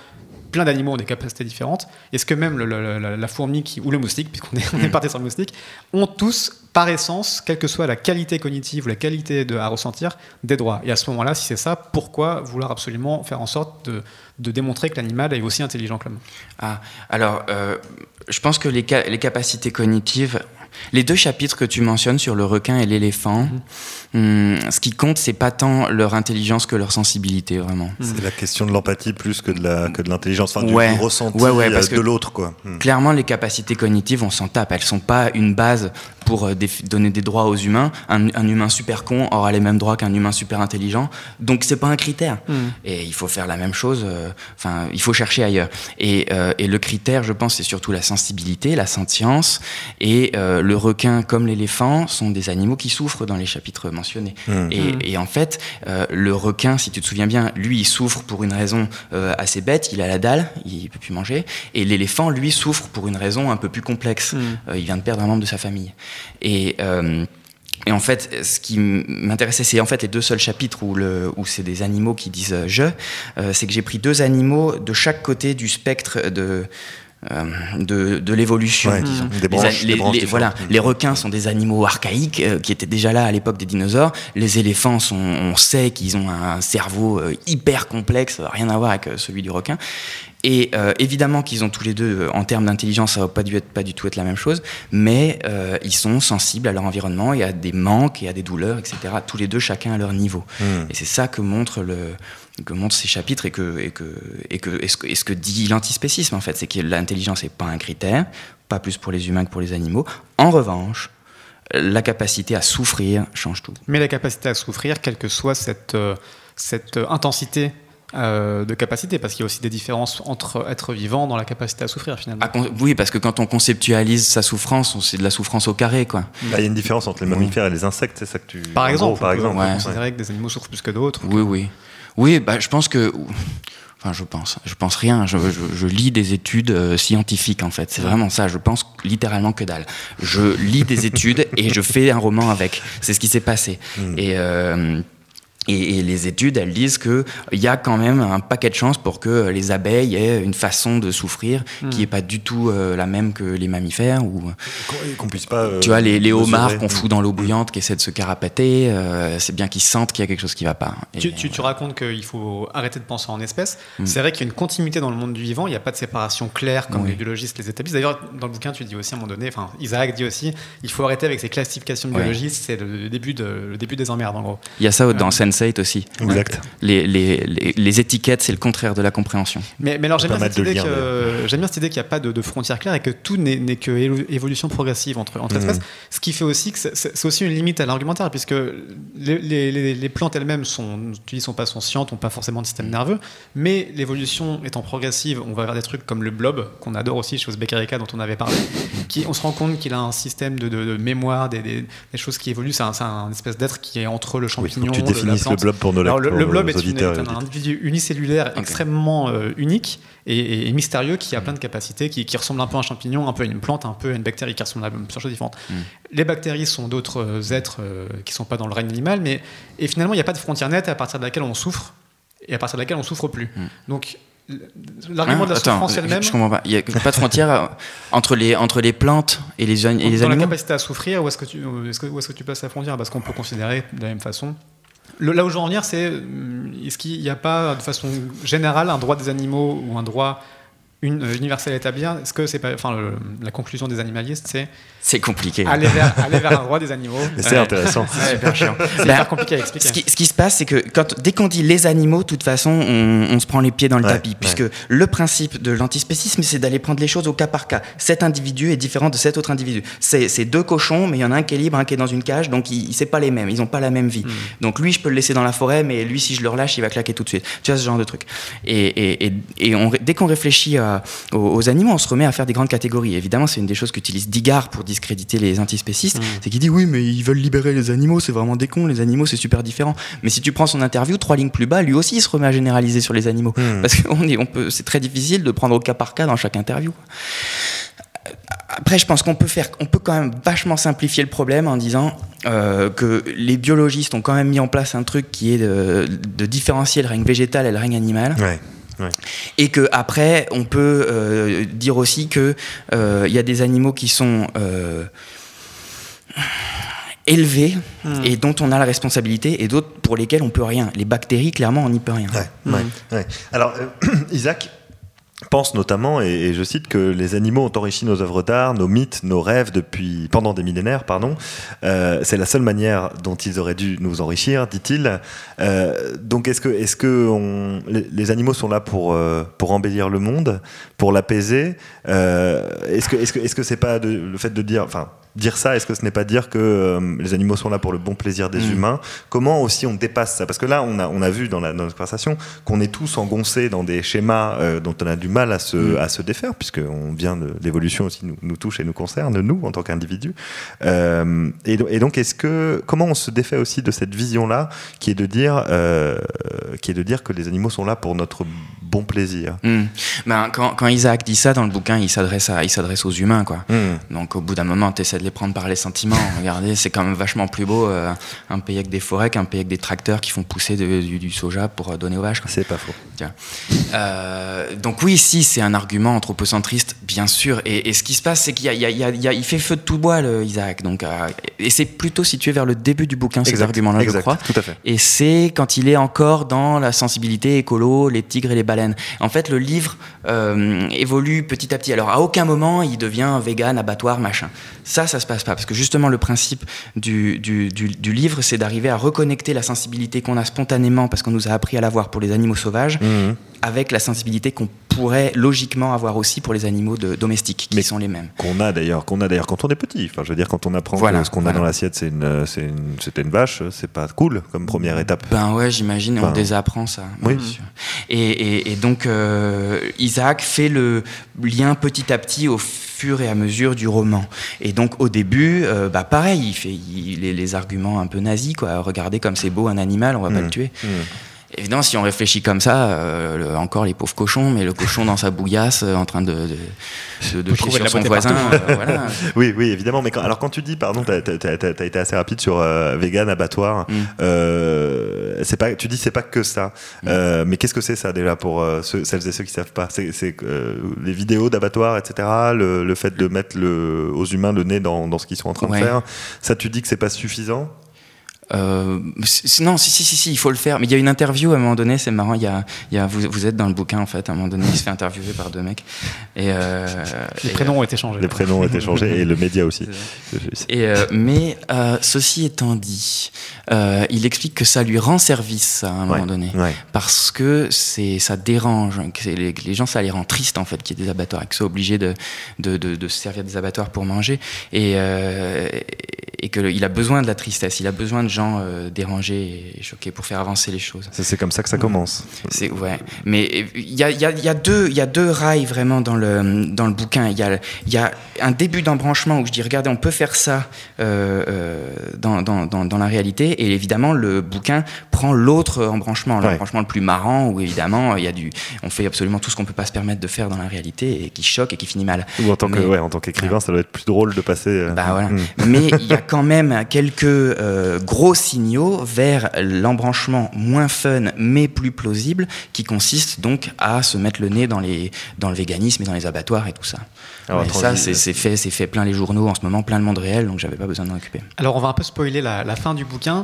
plein d'animaux ont des capacités différentes. Est-ce que même la, fourmi qui, ou le moustique, puisqu'on est, on est mm. parti sur le moustique, ont tous, par essence, quelle que soit la qualité cognitive ou la qualité de, à ressentir, des droits Et à ce moment-là, si c'est ça, pourquoi vouloir absolument faire en sorte de, de démontrer que l'animal est aussi intelligent que l'homme? Ah, alors, euh, je pense que les, les capacités cognitives, les deux chapitres que tu mentionnes sur le requin et l'éléphant, mm. Hmm, ce qui compte, c'est pas tant leur intelligence que leur sensibilité, vraiment. Mm. C'est la question de l'empathie plus que de la que de l'intelligence, enfin du, ressenti euh, de l'autre, quoi. Mm. Clairement, les capacités cognitives, on s'en tape. Elles sont pas une base pour euh, donner des droits aux humains. Un, humain super con aura les mêmes droits qu'un humain super intelligent. Donc c'est pas un critère. Et il faut faire la même chose. Euh, enfin, il faut chercher ailleurs. Et, et, le critère, je pense, c'est surtout la sensibilité, la sentience et le requin comme l'éléphant sont des animaux qui souffrent dans les chapitres Mmh. Mmh. Et, en fait, euh, le requin, si tu te souviens bien, lui, il souffre pour une raison euh, assez bête, il a la dalle, il peut plus manger. Et l'éléphant, lui, souffre pour une raison un peu plus complexe. Mmh. Euh, il vient de perdre un membre de sa famille. Et et en fait, ce qui m'intéressait, c'est en fait les deux seuls chapitres où, le, où c'est des animaux qui disent je. c'est que j'ai pris deux animaux de chaque côté du spectre de, euh, de, de l'évolution, disons. les, voilà, les requins sont des animaux archaïques euh, qui étaient déjà là à l'époque des dinosaures. Les éléphants, sont, on sait qu'ils ont un cerveau euh, hyper complexe, rien à voir avec celui du requin. Et euh, évidemment qu'ils ont tous les deux, en termes d'intelligence, ça va pas, dû être, pas du tout être la même chose, mais euh, ils sont sensibles à leur environnement et à des manques et à des douleurs, etc. Tous les deux, chacun à leur niveau. Hmm. Et c'est ça que montre le, que montrent ces chapitres et que, et que, et que, ce, que ce que dit l'antispécisme en fait, c'est que l'intelligence n'est pas un critère, pas plus pour les humains que pour les animaux. En revanche, la capacité à souffrir change tout. Mais la capacité à souffrir, quelle que soit cette, euh, cette intensité euh, de capacité, parce qu'il y a aussi des différences entre être vivant dans la capacité à souffrir finalement. Ah, oui, parce que quand on conceptualise sa souffrance, c'est de la souffrance au carré, quoi. Bah, il y a une différence entre les mammifères et les insectes, c'est ça que tu. Par exemple, par exemple, on considérer que des animaux souffrent plus que d'autres. Oui, oui, oui. Bah, je pense que. Enfin, je pense. Je pense rien. Je, je, lis des études euh, scientifiques, en fait. C'est vraiment ça. Je pense littéralement que dalle. Je lis des études et je fais un roman avec. C'est ce qui s'est passé. Hmm. Et. Euh, et, les études, elles disent qu'il y a quand même un paquet de chances pour que les abeilles aient une façon de souffrir qui n'est hmm. pas du tout euh, la même que les mammifères. ou Qu'on puisse pas. tu vois, les, homards qu'on fout dans l'eau bouillante, qui essaient de se carapater, euh, c'est bien qu'ils sentent qu'il y a quelque chose qui ne va pas. tu, tu, racontes qu'il faut arrêter de penser en espèces. Hmm. C'est vrai qu'il y a une continuité dans le monde du vivant, il n'y a pas de séparation claire comme les biologistes les établissent. D'ailleurs, dans le bouquin, tu dis aussi à un moment donné, enfin, Isaac dit aussi, il faut arrêter avec ces classifications de biologistes, c'est le, début de, le début des emmerdes en gros. Il y a ça dans euh, aussi. Exact. Les, les, les, étiquettes, c'est le contraire de la compréhension. Mais, mais alors j'aime bien, cette idée bien cette idée qu'il n'y a pas de, frontières claires et que tout n'est que évolution progressive entre, entre espèces. Mhm. Ce qui fait aussi que c'est aussi une limite à l'argumentaire, puisque les, plantes elles-mêmes sont, tu dis, sont pas conscientes, n'ont pas forcément de système nerveux, mais l'évolution étant progressive, on va vers des trucs comme le blob, qu'on adore aussi chez Becker dont on avait parlé, qui, on se rend compte qu'il a un système de, mémoire, des, des, choses qui évoluent. C'est un, espèce d'être qui est entre le champignon, oui, définisses le blob pour nos Alors, le, blob est un individu unicellulaire extrêmement euh, unique et, mystérieux qui a plein de capacités, qui, ressemble un peu à un champignon, un peu à une plante, un peu à une bactérie, qui ressemble à plusieurs choses différentes. Mm. Les bactéries sont d'autres euh, êtres euh, qui ne sont pas dans le règne animal, mais et finalement, il n'y a pas de frontière nette à partir de laquelle on souffre et à partir de laquelle on souffre plus. Mm. Donc, L'argument de la souffrance elle-même. Je comprends pas. Il n'y a pas de frontière entre les, entre les plantes et les, et les animaux. Dans la capacité à souffrir, où est-ce que, tu, est -ce que, où est -ce que tu places la frontière? Parce qu'on peut considérer de la même façon là où je veux en venir, c'est euh, est-ce qu'il n'y a pas de façon générale un droit des animaux ou un droit une, euh, universel à établir Est-ce que c'est pas, enfin, la conclusion des animalistes, c'est c'est compliqué. Aller vers, aller vers un droit des animaux. C'est intéressant. C'est bah, compliqué à expliquer. Ce qui, ce qui, se passe, c'est que quand, dès qu'on dit les animaux, de toute façon, on, on se prend les pieds dans le tapis. Puisque le principe de l'antispécisme, c'est d'aller prendre les choses au cas par cas. Cet individu est différent de cet autre individu. C'est deux cochons, mais il y en a un qui est libre, un qui est dans une cage, donc il, c'est pas les mêmes. Ils n'ont pas la même vie. Hmm. Donc lui, je peux le laisser dans la forêt, mais lui, si je le relâche, il va claquer tout de suite. Tu vois, ce genre de truc. Et, et, et on, dès qu'on réfléchit aux, aux, animaux, on se remet à faire des grandes catégories. Évidemment, c'est une des choses qu'utilise Digard pour discréditer les antispécistes, mmh. c'est qu'il dit oui, mais ils veulent libérer les animaux, c'est vraiment des cons, les animaux c'est super différent. Mais si tu prends son interview, trois lignes plus bas, lui aussi il se remet à généraliser sur les animaux. Mmh. Parce que on peut, c'est très difficile de prendre au cas par cas dans chaque interview. Après, je pense qu'on peut faire, on peut quand même vachement simplifier le problème en disant euh, que les biologistes ont quand même mis en place un truc qui est de, différencier le règne végétal et le règne animal. Et que après, on peut euh, dire aussi que euh, il y a des animaux qui sont euh, élevés hmm. et dont on a la responsabilité, et d'autres pour lesquels on peut rien. Les bactéries, clairement, on n'y peut rien. Ouais, Alors, Isaac, pense notamment, et, je cite, que les animaux ont enrichi nos œuvres d'art, nos mythes, nos rêves depuis pendant des millénaires, pardon. Euh, c'est la seule manière dont ils auraient dû nous enrichir, dit-il. Euh, donc, est-ce que, est-ce que on, les, animaux sont là pour euh, pour embellir le monde, pour l'apaiser? Est-ce que est-ce que est-ce que c'est pas le fait de dire, enfin, dire ça, est-ce que ce n'est pas dire que euh, les animaux sont là pour le bon plaisir des mm. humains? Comment aussi on dépasse ça? Parce que là, on a, on a vu dans, la, dans notre conversation qu'on est tous engoncés dans des schémas euh, dont on a du mal à se, mm. à se défaire, puisqu'on vient de l'évolution aussi nous, nous, touche et nous concerne, nous, en tant qu'individus. Euh, et, et, donc, est-ce que comment on se défait aussi de cette vision-là, qui est de dire, qui est de dire que les animaux sont là pour notre bon plaisir? Mm. ben, quand, quand, Isaac dit ça dans le bouquin, il s'adresse à, il s'adresse aux humains, quoi. Donc, au bout d'un moment, tu essaies de les prendre par les sentiments. Regardez, c'est quand même vachement plus beau euh, un pays avec des forêts qu'un pays avec des tracteurs qui font pousser du, soja pour donner aux vaches. C'est pas faux. Euh, donc oui, si, c'est un argument anthropocentriste, bien sûr. Et, ce qui se passe, c'est qu'il il fait feu de tout bois, le Isaac. Donc, euh, et c'est plutôt situé vers le début du bouquin, ces arguments-là, je crois. Tout à fait. Et c'est quand il est encore dans la sensibilité écolo, les tigres et les baleines. En fait, le livre évolue petit à petit. Alors, à aucun moment, il devient vegan, abattoir, machin. Ça, ça se passe pas. Parce que justement, le principe du, du, du, livre, c'est d'arriver à reconnecter la sensibilité qu'on a spontanément, parce qu'on nous a appris à l'avoir pour les animaux sauvages, mmh. avec la sensibilité qu'on pourrait logiquement avoir aussi pour les animaux de, domestiques, qui sont les mêmes. Qu'on a d'ailleurs, qu'on a d'ailleurs quand on est petit. Enfin, je veux dire, quand on apprend que ce qu'on a dans l'assiette, c'est une, c'était une, vache, c'est pas cool comme première étape. Ben ouais, j'imagine, on désapprend ça. Oui. Et, et, donc, euh, Isaac fait le lien petit à petit au fur et à mesure du roman. Et donc au début, euh, bah pareil, il fait les, arguments un peu nazis, quoi. Regardez comme c'est beau un animal, on va pas le mmh. tuer. Mmh. Évidemment, si on réfléchit comme ça, euh, encore les pauvres cochons, mais le cochon dans sa bouillasse euh, en train de, de, de chier sur son voisin. voilà. Oui, oui, évidemment. Mais alors quand tu dis, pardon, tu as, été assez rapide sur vegan, abattoir. Mm. c'est pas, tu dis c'est pas que ça. Mm. mais qu'est-ce que c'est ça déjà pour celles et ceux qui savent pas? C'est les vidéos d'abattoir, etc. Le, le, fait de mettre le, aux humains le nez dans, dans ce qu'ils sont en train de faire. Ça, tu dis que c'est pas suffisant? Euh, non, si, si, si, si, il faut le faire. Mais il y a une interview à un moment donné, c'est marrant. Il y a, il y a vous, vous, êtes dans le bouquin en fait. À un moment donné, il se fait interviewer par deux mecs. Et euh, les prénoms ont été changés. Les prénoms ont été changés et le média aussi. Et euh, mais euh, ceci étant dit, euh, il explique que ça lui rend service à un moment donné, parce que c'est ça dérange. Que les, les, gens, ça les rend tristes en fait qu'il y ait des abattoirs, qu'ils soient obligés de de, de, de, se servir des abattoirs pour manger. Et et qu'il a besoin de la tristesse, il a besoin de gens euh, dérangés et choqués pour faire avancer les choses. C'est comme ça que ça commence. C'est ouais, mais il y a, y, a, y a, deux il y a deux rails vraiment dans le dans le bouquin. Il y a il y a un début d'embranchement où je dis regardez on peut faire ça euh, euh dans, dans, dans, dans, la réalité et évidemment le bouquin prend l'autre embranchement, l'embranchement le plus marrant où évidemment il y a du on fait absolument tout ce qu'on peut pas se permettre de faire dans la réalité et qui choque et qui finit mal. Ou en tant que ouais, en tant qu'écrivain ça doit être plus drôle de passer. Euh, bah voilà. Hmm. Mais il y a quand même quelques euh, gros signaux vers l'embranchement moins fun mais plus plausible qui consiste donc à se mettre le nez dans, les, dans le véganisme et dans les abattoirs et tout ça. Alors, ça, c'est fait, c'est fait plein les journaux en ce moment, plein le monde réel, donc j'avais pas besoin d'en occuper. Alors on va un peu spoiler la, la fin du bouquin.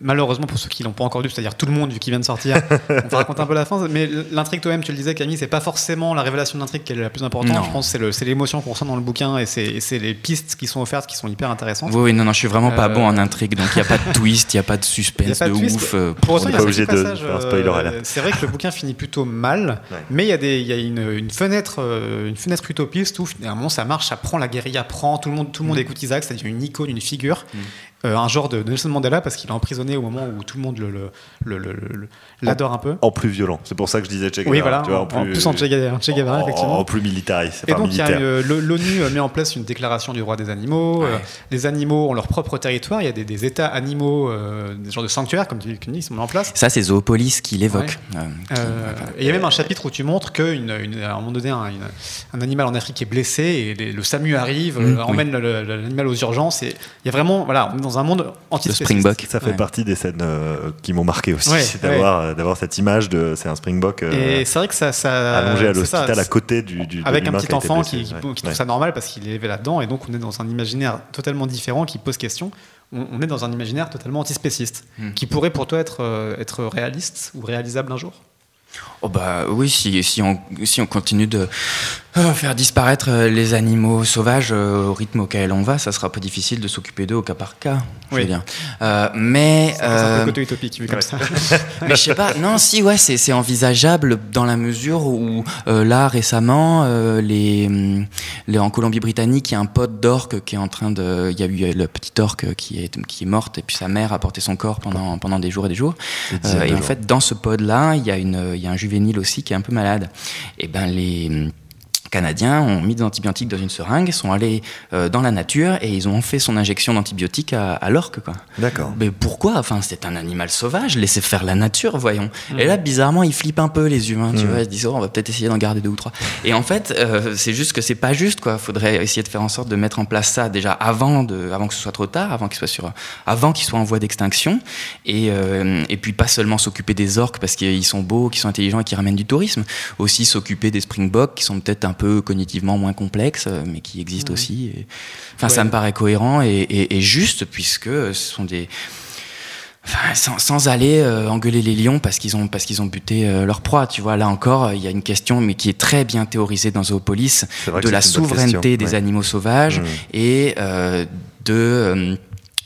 Malheureusement pour ceux qui l'ont pas encore lu, c'est-à-dire tout le monde vu qu'il vient de sortir, on va raconter un peu la fin. Mais l'intrigue toi-même, tu le disais Camille, c'est pas forcément la révélation de l'intrigue qui est la plus importante. Je pense c'est l'émotion qu'on ressent dans le bouquin et c'est les pistes qui sont offertes qui sont hyper intéressantes. Oui, non, non, je suis vraiment pas bon en euh, intrigue, donc il n'y a pas de twist, il n'y a pas de suspense de, ouf. Euh, pour autant, il obligé de euh, C'est vrai que le bouquin finit plutôt mal, mais il y a, des, y a une, une, fenêtre, une fenêtre utopiste où finalement ça marche, ça prend la guérilla, prend tout le monde, tout le monde mm. écoute Isaac, c'est-à-dire une icône, une figure. Euh, un genre de Nelson Mandela parce qu'il est emprisonné au moment où tout le monde l'adore le, un peu. En plus violent, c'est pour ça que je disais Che Guevara. Oui, voilà, tu vois, en, plus, en Che Guevara, effectivement. En plus militaire. Et donc l'ONU met en place une déclaration du droit des animaux. Euh, les animaux ont leur propre territoire. Il y a des, des États animaux, euh, des genres de sanctuaires, comme tu dis, qui sont mis en place. Ça, c'est Zoopolis qui l'évoque. et il y a même un chapitre où tu montres qu'à un moment donné, un, un, animal en Afrique est blessé et le SAMU arrive, mmh, emmène l'animal aux urgences. Et il y a vraiment, voilà, on est dans un monde anti Springbok. Ça fait partie des scènes euh, qui m'ont marqué aussi, d'avoir euh, d'avoir cette image de c'est un Springbok. Euh, et c'est vrai que ça, ça allongé à l'hôpital à côté du, du avec un petit enfant qui, trouve ça normal parce qu'il est élevé là-dedans et donc on est dans un imaginaire totalement différent qui pose question. On, est dans un imaginaire totalement antispéciste hmm. qui pourrait pour toi être être réaliste ou réalisable un jour? Oh bah oui, si, si, on, si on continue de faire disparaître euh, les animaux sauvages euh, au rythme auquel on va, ça sera pas difficile de s'occuper d'eux au cas par cas. Je veux dire. mais c'est un peu côté utopique vu comme ça. mais je sais pas. Non, si ouais, c'est envisageable dans la mesure où là récemment, les, les, en Colombie-Britannique, il y a un pote d'orque qui est en train de, il y a eu le petit orque qui est qui est morte et puis sa mère a porté son corps pendant pendant des jours et des jours. et en fait, dans ce pod là, il y a une il y a un juvénile aussi qui est un peu malade. Et ben les Canadiens ont mis des antibiotiques dans une seringue, sont allés dans la nature et ils ont fait son injection d'antibiotiques à, à l'orque. D'accord. Mais pourquoi? Enfin, c'est un animal sauvage, laissez faire la nature, voyons. Mm. Et là, bizarrement, ils flippent un peu les humains, tu mm. vois. Ils disent, oh, on va peut-être essayer d'en garder deux ou trois. Et en fait, c'est juste que c'est pas juste, quoi. Faudrait essayer de faire en sorte de mettre en place ça déjà avant, de, avant que ce soit trop tard, avant qu'il soit, sur, avant qu'il soit en voie d'extinction. Et, et puis, pas seulement s'occuper des orques parce qu'ils sont beaux, qu'ils sont intelligents et qui ramènent du tourisme, aussi s'occuper des springboks qui sont peut-être un peu cognitivement moins complexes, mais qui existent aussi. Enfin, ça me paraît cohérent et, juste, puisque ce sont des. Enfin, sans, aller euh, engueuler les lions parce qu'ils ont parce qu'ils ont buté euh, leur proie, tu vois. Là encore, il y a une question, mais qui est très bien théorisée dans Zoopolis, de la souveraineté des animaux sauvages mmh. et euh, de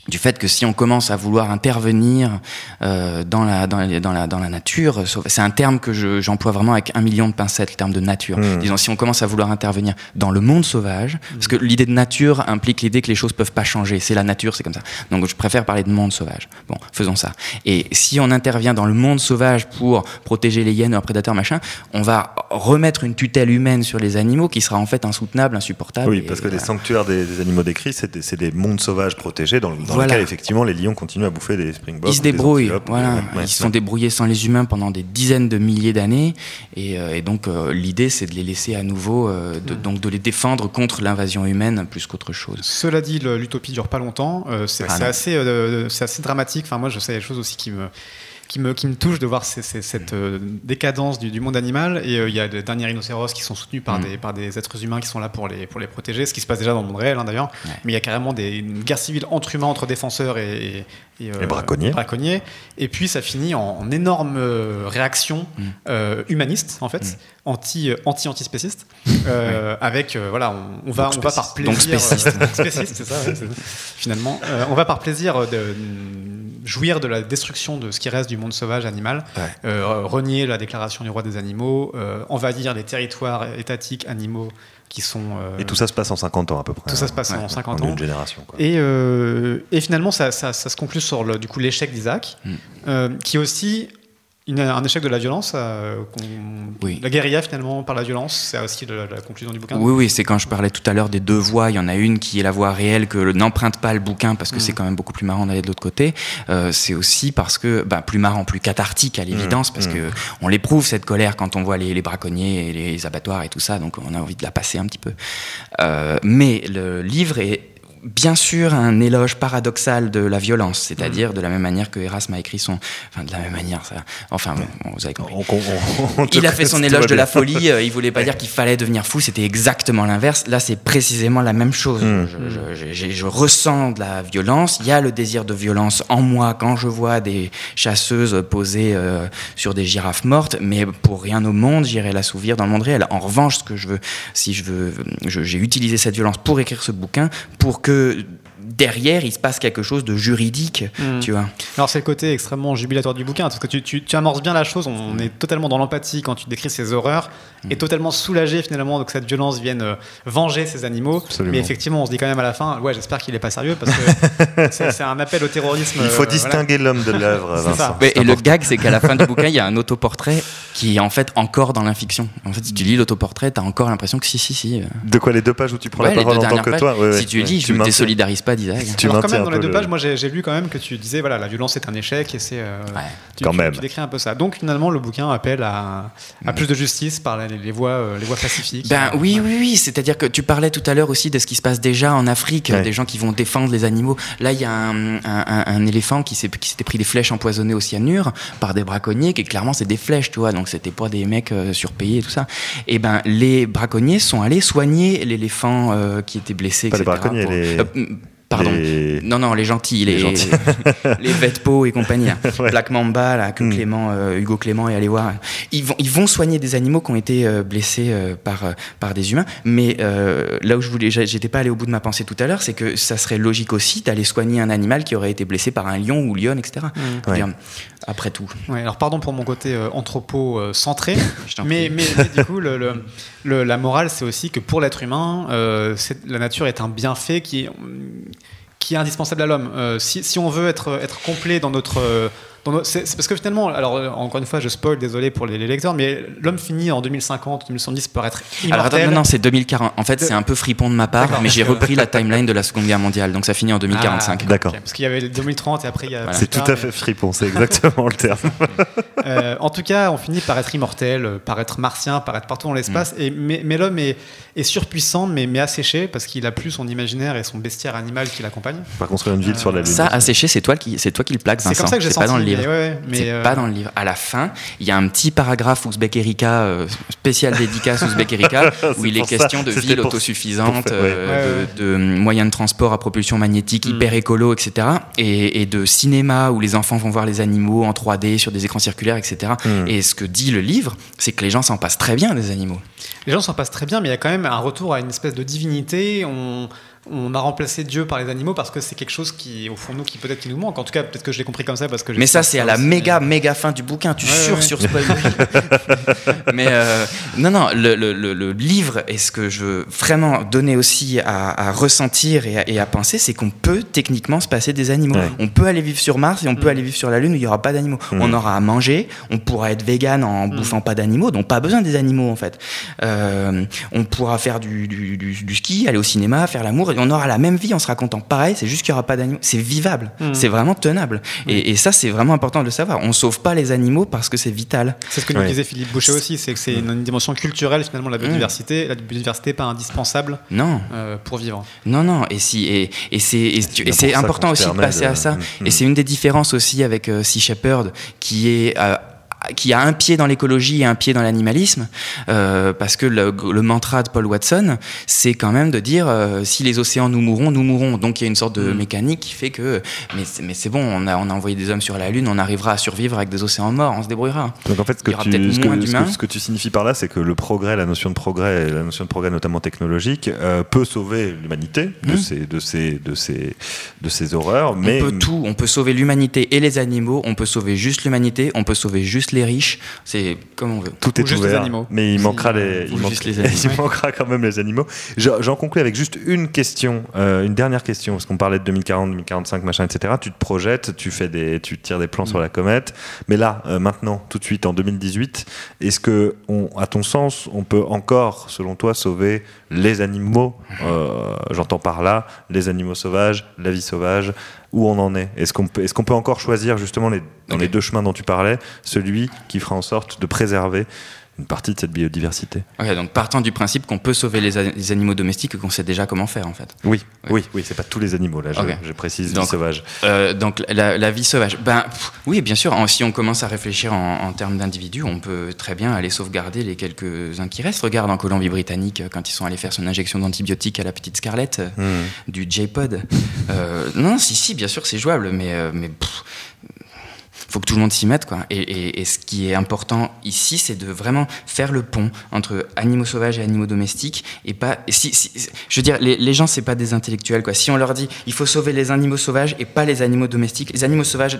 du fait que si on commence à vouloir intervenir euh, dans, la, dans, la, dans, la, dans la nature, c'est un terme que j'emploie vraiment avec un million de pincettes, le terme de nature. Hmm. Disons, si on commence à vouloir intervenir dans le monde sauvage, parce que l'idée de nature implique l'idée que les choses peuvent pas changer, c'est la nature, c'est comme ça. Donc je préfère parler de monde sauvage. Bon, faisons ça. Et si on intervient dans le monde sauvage pour protéger les hyènes, leurs prédateurs, machin, on va remettre une tutelle humaine sur les animaux qui sera en fait insoutenable, insupportable. Oui, parce que les sanctuaires des, animaux décrits, c'est des, des, mondes sauvages protégés dans, dans voilà. effectivement, les lions continuent à bouffer des springboks. Ils se débrouillent, voilà. ils se sont débrouillés sans les humains pendant des dizaines de milliers d'années. Et, euh, donc, euh, l'idée, c'est de les laisser à nouveau, euh, de, donc de les défendre contre l'invasion humaine plus qu'autre chose. Cela dit, l'utopie dure pas longtemps. c'est ah assez, assez dramatique. Enfin, moi, je sais des choses aussi qui me qui me, qui me touche de voir cette euh, décadence du, monde animal. Et euh, il y a des derniers rhinocéros qui sont soutenus par, mm. des, par des êtres humains qui sont là pour les, pour les protéger, ce qui se passe déjà dans le monde réel hein, d'ailleurs. Mais il y a carrément des, une guerre civile entre humains, entre défenseurs et, et, euh, braconniers. braconniers. Et puis ça finit en, énorme réaction mm. humaniste, en fait, mm. anti, anti antispéciste, avec voilà, on, va, on va par plaisir. Donc spéciste. spéciste, ça, finalement. on va par plaisir de jouir de la destruction de ce qui reste du monde sauvage animal, euh, renier la déclaration du roi des animaux, euh, envahir les territoires étatiques animaux qui sont... Euh, et tout ça se passe en 50 ans à peu près. Tout ça se passe en 50 ans. une génération. Et, et, finalement, ça, ça, se conclut sur le, du coup l'échec d'Isaac, mm. qui aussi un échec de la violence euh, oui. La guérilla, finalement, par la violence, c'est aussi la, conclusion du bouquin Oui, oui, c'est quand je parlais tout à l'heure des deux voix. Il y en a une qui est la voix réelle, que n'emprunte pas le bouquin, parce que mm. c'est quand même beaucoup plus marrant d'aller de l'autre côté. Euh, c'est aussi parce que, bah, plus marrant, plus cathartique à l'évidence, mm. parce mm. que on l'éprouve, cette colère, quand on voit les, braconniers et les abattoirs et tout ça, donc on a envie de la passer un petit peu. Euh, mais le livre est bien sûr un éloge paradoxal de la violence, c'est-à-dire de la même manière que Erasme a écrit son, enfin de la même manière, ça, enfin bon, vous avez compris. il a fait son éloge de la folie. Euh, il voulait pas dire qu'il fallait devenir fou, c'était exactement l'inverse. Là, c'est précisément la même chose. Hmm. Je, ressens de la violence. Il y a le désir de violence en moi quand je vois des chasseuses posées euh, sur des girafes mortes, mais pour rien au monde, j'irai l'assouvir dans le monde réel. En revanche, ce que je veux, si je veux, j'ai utilisé cette violence pour écrire ce bouquin, pour que que derrière, il se passe quelque chose de juridique, hmm. tu vois. Alors c'est le côté extrêmement jubilatoire du bouquin, parce que tu, tu, amorces bien la chose, on est totalement dans l'empathie quand tu décris ces horreurs, et hmm. totalement soulagé finalement que cette violence vienne euh, venger ces animaux. Mais effectivement, on se dit quand même à la fin, ouais, j'espère qu'il est pas sérieux, parce que c'est un appel au terrorisme. Il faut euh, distinguer l'homme de l'œuvre. Et le gag, c'est qu'à la fin du bouquin, il y a un autoportrait qui est en fait encore dans l'infiction. En fait, si tu lis l'autoportrait, tu as encore l'impression que si, si, si. Euh. De quoi les deux pages où tu prends la parole en tant que toi Si tu lis, je ne désolidarises pas tu Alors quand même dans les deux pages, moi j'ai vu quand même que tu disais voilà la violence est un échec et c'est euh, tu, quand même. Tu décris un peu ça. Donc finalement le bouquin appelle à, à plus de justice par les, voies euh, les voies pacifiques. Ben oui oui oui, c'est-à-dire que tu parlais tout à l'heure aussi de ce qui se passe déjà en Afrique, des gens qui vont défendre les animaux. Là il y a un, un, éléphant qui s'était pris des flèches empoisonnées au cyanure par des braconniers qui clairement c'est des flèches tu vois donc c'était pas des mecs euh, surpayés et tout ça. Et ben les braconniers sont allés soigner l'éléphant qui était blessé. Pas les braconniers, les... Pardon. Non, non, les gentils, les, les, les et compagnie. Black Mamba, là, que hmm. Clément, euh, Hugo Clément est allé voir. Ils vont, ils vont soigner des animaux qui ont été euh, blessés euh, par, par des humains. Mais là où je voulais, j'étais pas allé au bout de ma pensée tout à l'heure, c'est que ça serait logique aussi d'aller soigner un animal qui aurait été blessé par un lion ou lion, etc. Hmm. après tout. alors pardon pour mon côté anthropo-centré, mais, mais, du coup, le, le, la morale, c'est aussi que pour l'être humain, la nature est un bienfait qui qui est indispensable à l'homme. Euh, si, si, on veut être, être complet dans notre, c'est parce que finalement, alors euh, encore une fois, je spoil, désolé pour les, lecteurs, mais l'homme finit en 2050, 2070 par être immortel. Alors non, non, c'est 2040. En fait, c'est un peu fripon de ma part, mais j'ai repris la timeline de la Seconde Guerre mondiale, donc ça finit en 2045. Ah, D'accord. parce qu'il y avait 2030 et après il y a. C'est tout à fait fripon, c'est exactement le terme. Euh, en tout cas, on finit par être immortel, par être martien, par être partout dans l'espace, mm. et mais, mais l'homme est, est, surpuissant, mais, mais asséché parce qu'il a plus son imaginaire et son bestiaire animal qui l'accompagne. Par construire une ville sur la lune. Ça, asséché, c'est toi qui, c'est toi qui le plaques. C'est comme ça que j'ai pas dans le livre. Mais, c'est pas dans le livre. À la fin, il y a un petit paragraphe Ouzbek Erika, euh, spécial dédicace Ouzbek Erika, où il est question de ville autosuffisante, euh, de, moyens de transport à propulsion magnétique mm. hyper écolo, etc. Et, de cinéma où les enfants vont voir les animaux en 3D sur des écrans circulaires, etc. Mm. Et ce que dit le livre, c'est que les gens s'en passent très bien des animaux. Les gens s'en passent très bien, mais il y a quand même un retour à une espèce de divinité. On on a remplacé Dieu par les animaux parce que c'est quelque chose qui, au fond, nous, qui peut-être qui nous manque. En tout cas, peut-être que je l'ai compris comme ça parce que. Mais ça, c'est à la méga, méga fin du bouquin. Tu sur sur spoil. Mais euh, non, non, le, livre et ce que je veux vraiment donner aussi à, ressentir et à, penser, c'est qu'on peut techniquement se passer des animaux. On peut aller vivre sur Mars et on peut mm. aller vivre sur la Lune où il n'y aura pas d'animaux. Mm. On aura à manger, on pourra être vegan en mm. bouffant pas d'animaux, donc pas besoin des animaux en fait. Euh, on pourra faire du, du ski, aller au cinéma, faire l'amour on aura la même vie en se racontant pareil, c'est juste qu'il n'y aura pas d'animaux. C'est vivable, hmm. c'est vraiment tenable. Et, ça, c'est vraiment important de le savoir. On sauve pas les animaux parce que c'est vital. C'est ce que nous disait Philippe Boucher aussi, c'est que c'est une dimension culturelle finalement la hmm. biodiversité. La biodiversité pas indispensable non. Euh, pour vivre. Non, non. Et, si, et, et c'est important aussi de passer à ça. Hmm. Et c'est une des différences aussi avec euh, Sea Shepherd qui est... Euh, qui a un pied dans l'écologie et un pied dans l'animalisme, euh, parce que le, mantra de Paul Watson, c'est quand même de dire euh, si les océans nous mourront, nous mourrons. Donc il y a une sorte de mm. mécanique qui fait que mais, c'est bon, on a, on a envoyé des hommes sur la Lune, on arrivera à survivre avec des océans morts, on se débrouillera. Donc en fait, ce que, tu, ce que, ce que, tu signifies par là, c'est que le progrès, la notion de progrès, la notion de progrès notamment technologique, euh, peut sauver l'humanité de, mm. ces, de, ces, de, ces, de ces horreurs. Mais... On peut tout, on peut sauver l'humanité et les animaux, on peut sauver juste l'humanité, on peut sauver juste les riches, c'est comme on veut. Tout est ouvert, mais il manquera les, il, manquera quand même les animaux. J'en conclue avec juste une question, euh, une dernière question, parce qu'on parlait de 2040, 2045, machin, etc. Tu te projettes, tu fais des, tu tires des plans sur la comète, mais là, euh, maintenant, tout de suite, en 2018, est-ce que, on, à ton sens, on peut encore, selon toi, sauver les animaux euh, J'entends par là les animaux sauvages, la vie sauvage, où on en est. Est-ce qu'on peut, est qu'on peut encore choisir justement les, dans les deux chemins dont tu parlais, celui qui fera en sorte de préserver une partie de cette biodiversité. Donc partant du principe qu'on peut sauver les, animaux domestiques et qu'on sait déjà comment faire en fait. Oui, oui, oui, c'est pas tous les animaux là, je, précise donc, vie sauvage. Euh, donc la, vie sauvage, ben oui, bien sûr. si on commence à réfléchir en, termes d'individus, on peut très bien aller sauvegarder les quelques uns qui restent. Regarde en Colombie-Britannique quand ils sont allés faire son injection d'antibiotiques à la petite Scarlett euh, hmm. du J-pod. Euh, non, si, si, bien sûr, c'est jouable, mais mais faut que tout le monde s'y mette. Quoi. Et, ce qui est important ici, c'est de vraiment faire le pont entre animaux sauvages et animaux domestiques. Et pas, si, je veux dire, les, les gens, c'est pas des intellectuels. Quoi. Si on leur dit il faut sauver les animaux sauvages et pas les animaux domestiques, les animaux sauvages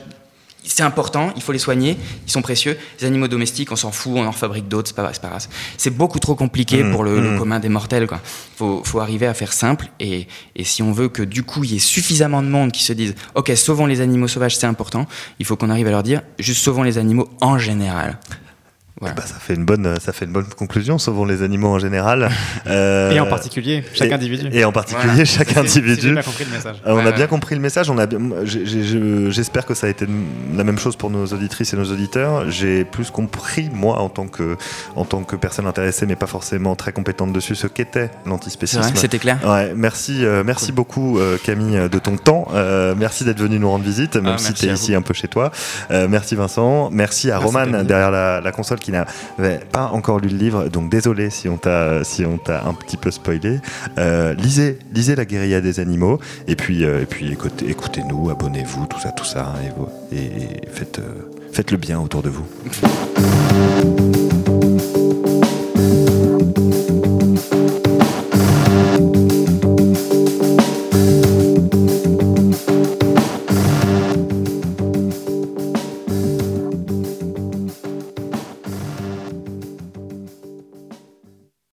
c'est important, il faut les soigner, ils sont précieux. Les animaux domestiques, on s'en fout, on en fabrique d'autres, c'est pas, pas grave. C'est beaucoup trop compliqué mmh, pour le, mmh. commun des mortels. Il faut, faut, arriver à faire simple. Et, et, si on veut que du coup, il y ait suffisamment de monde qui se dise Ok, sauvons les animaux sauvages, c'est important, il faut qu'on arrive à leur dire juste sauvons les animaux en général. Voilà. Bah, ça fait une bonne, ça fait une bonne conclusion. Sauvons les animaux en général. Euh, et en particulier chaque individu. Et en particulier chaque individu. bien compris le message. Euh, on a bien compris le message. On a, j'espère que ça a été la même chose pour nos auditrices et nos auditeurs. J'ai plus compris moi en tant que, en tant que personne intéressée, mais pas forcément très compétente dessus, ce qu'était l'antispécisme. C'était clair. Ouais, merci, euh, merci beaucoup Camille de ton temps. merci d'être venu nous rendre visite, même ah, si tu es ici un peu chez toi. merci Vincent. Merci à Roman derrière la, la console qui n'avait pas encore lu le livre, donc désolé si on t'a si on t'a un petit peu spoilé. Euh, lisez, lisez la guérilla des animaux, et puis euh, et puis écoutez, écoutez-nous, abonnez-vous, tout ça, tout ça, et, et faites euh, faites le bien autour de vous.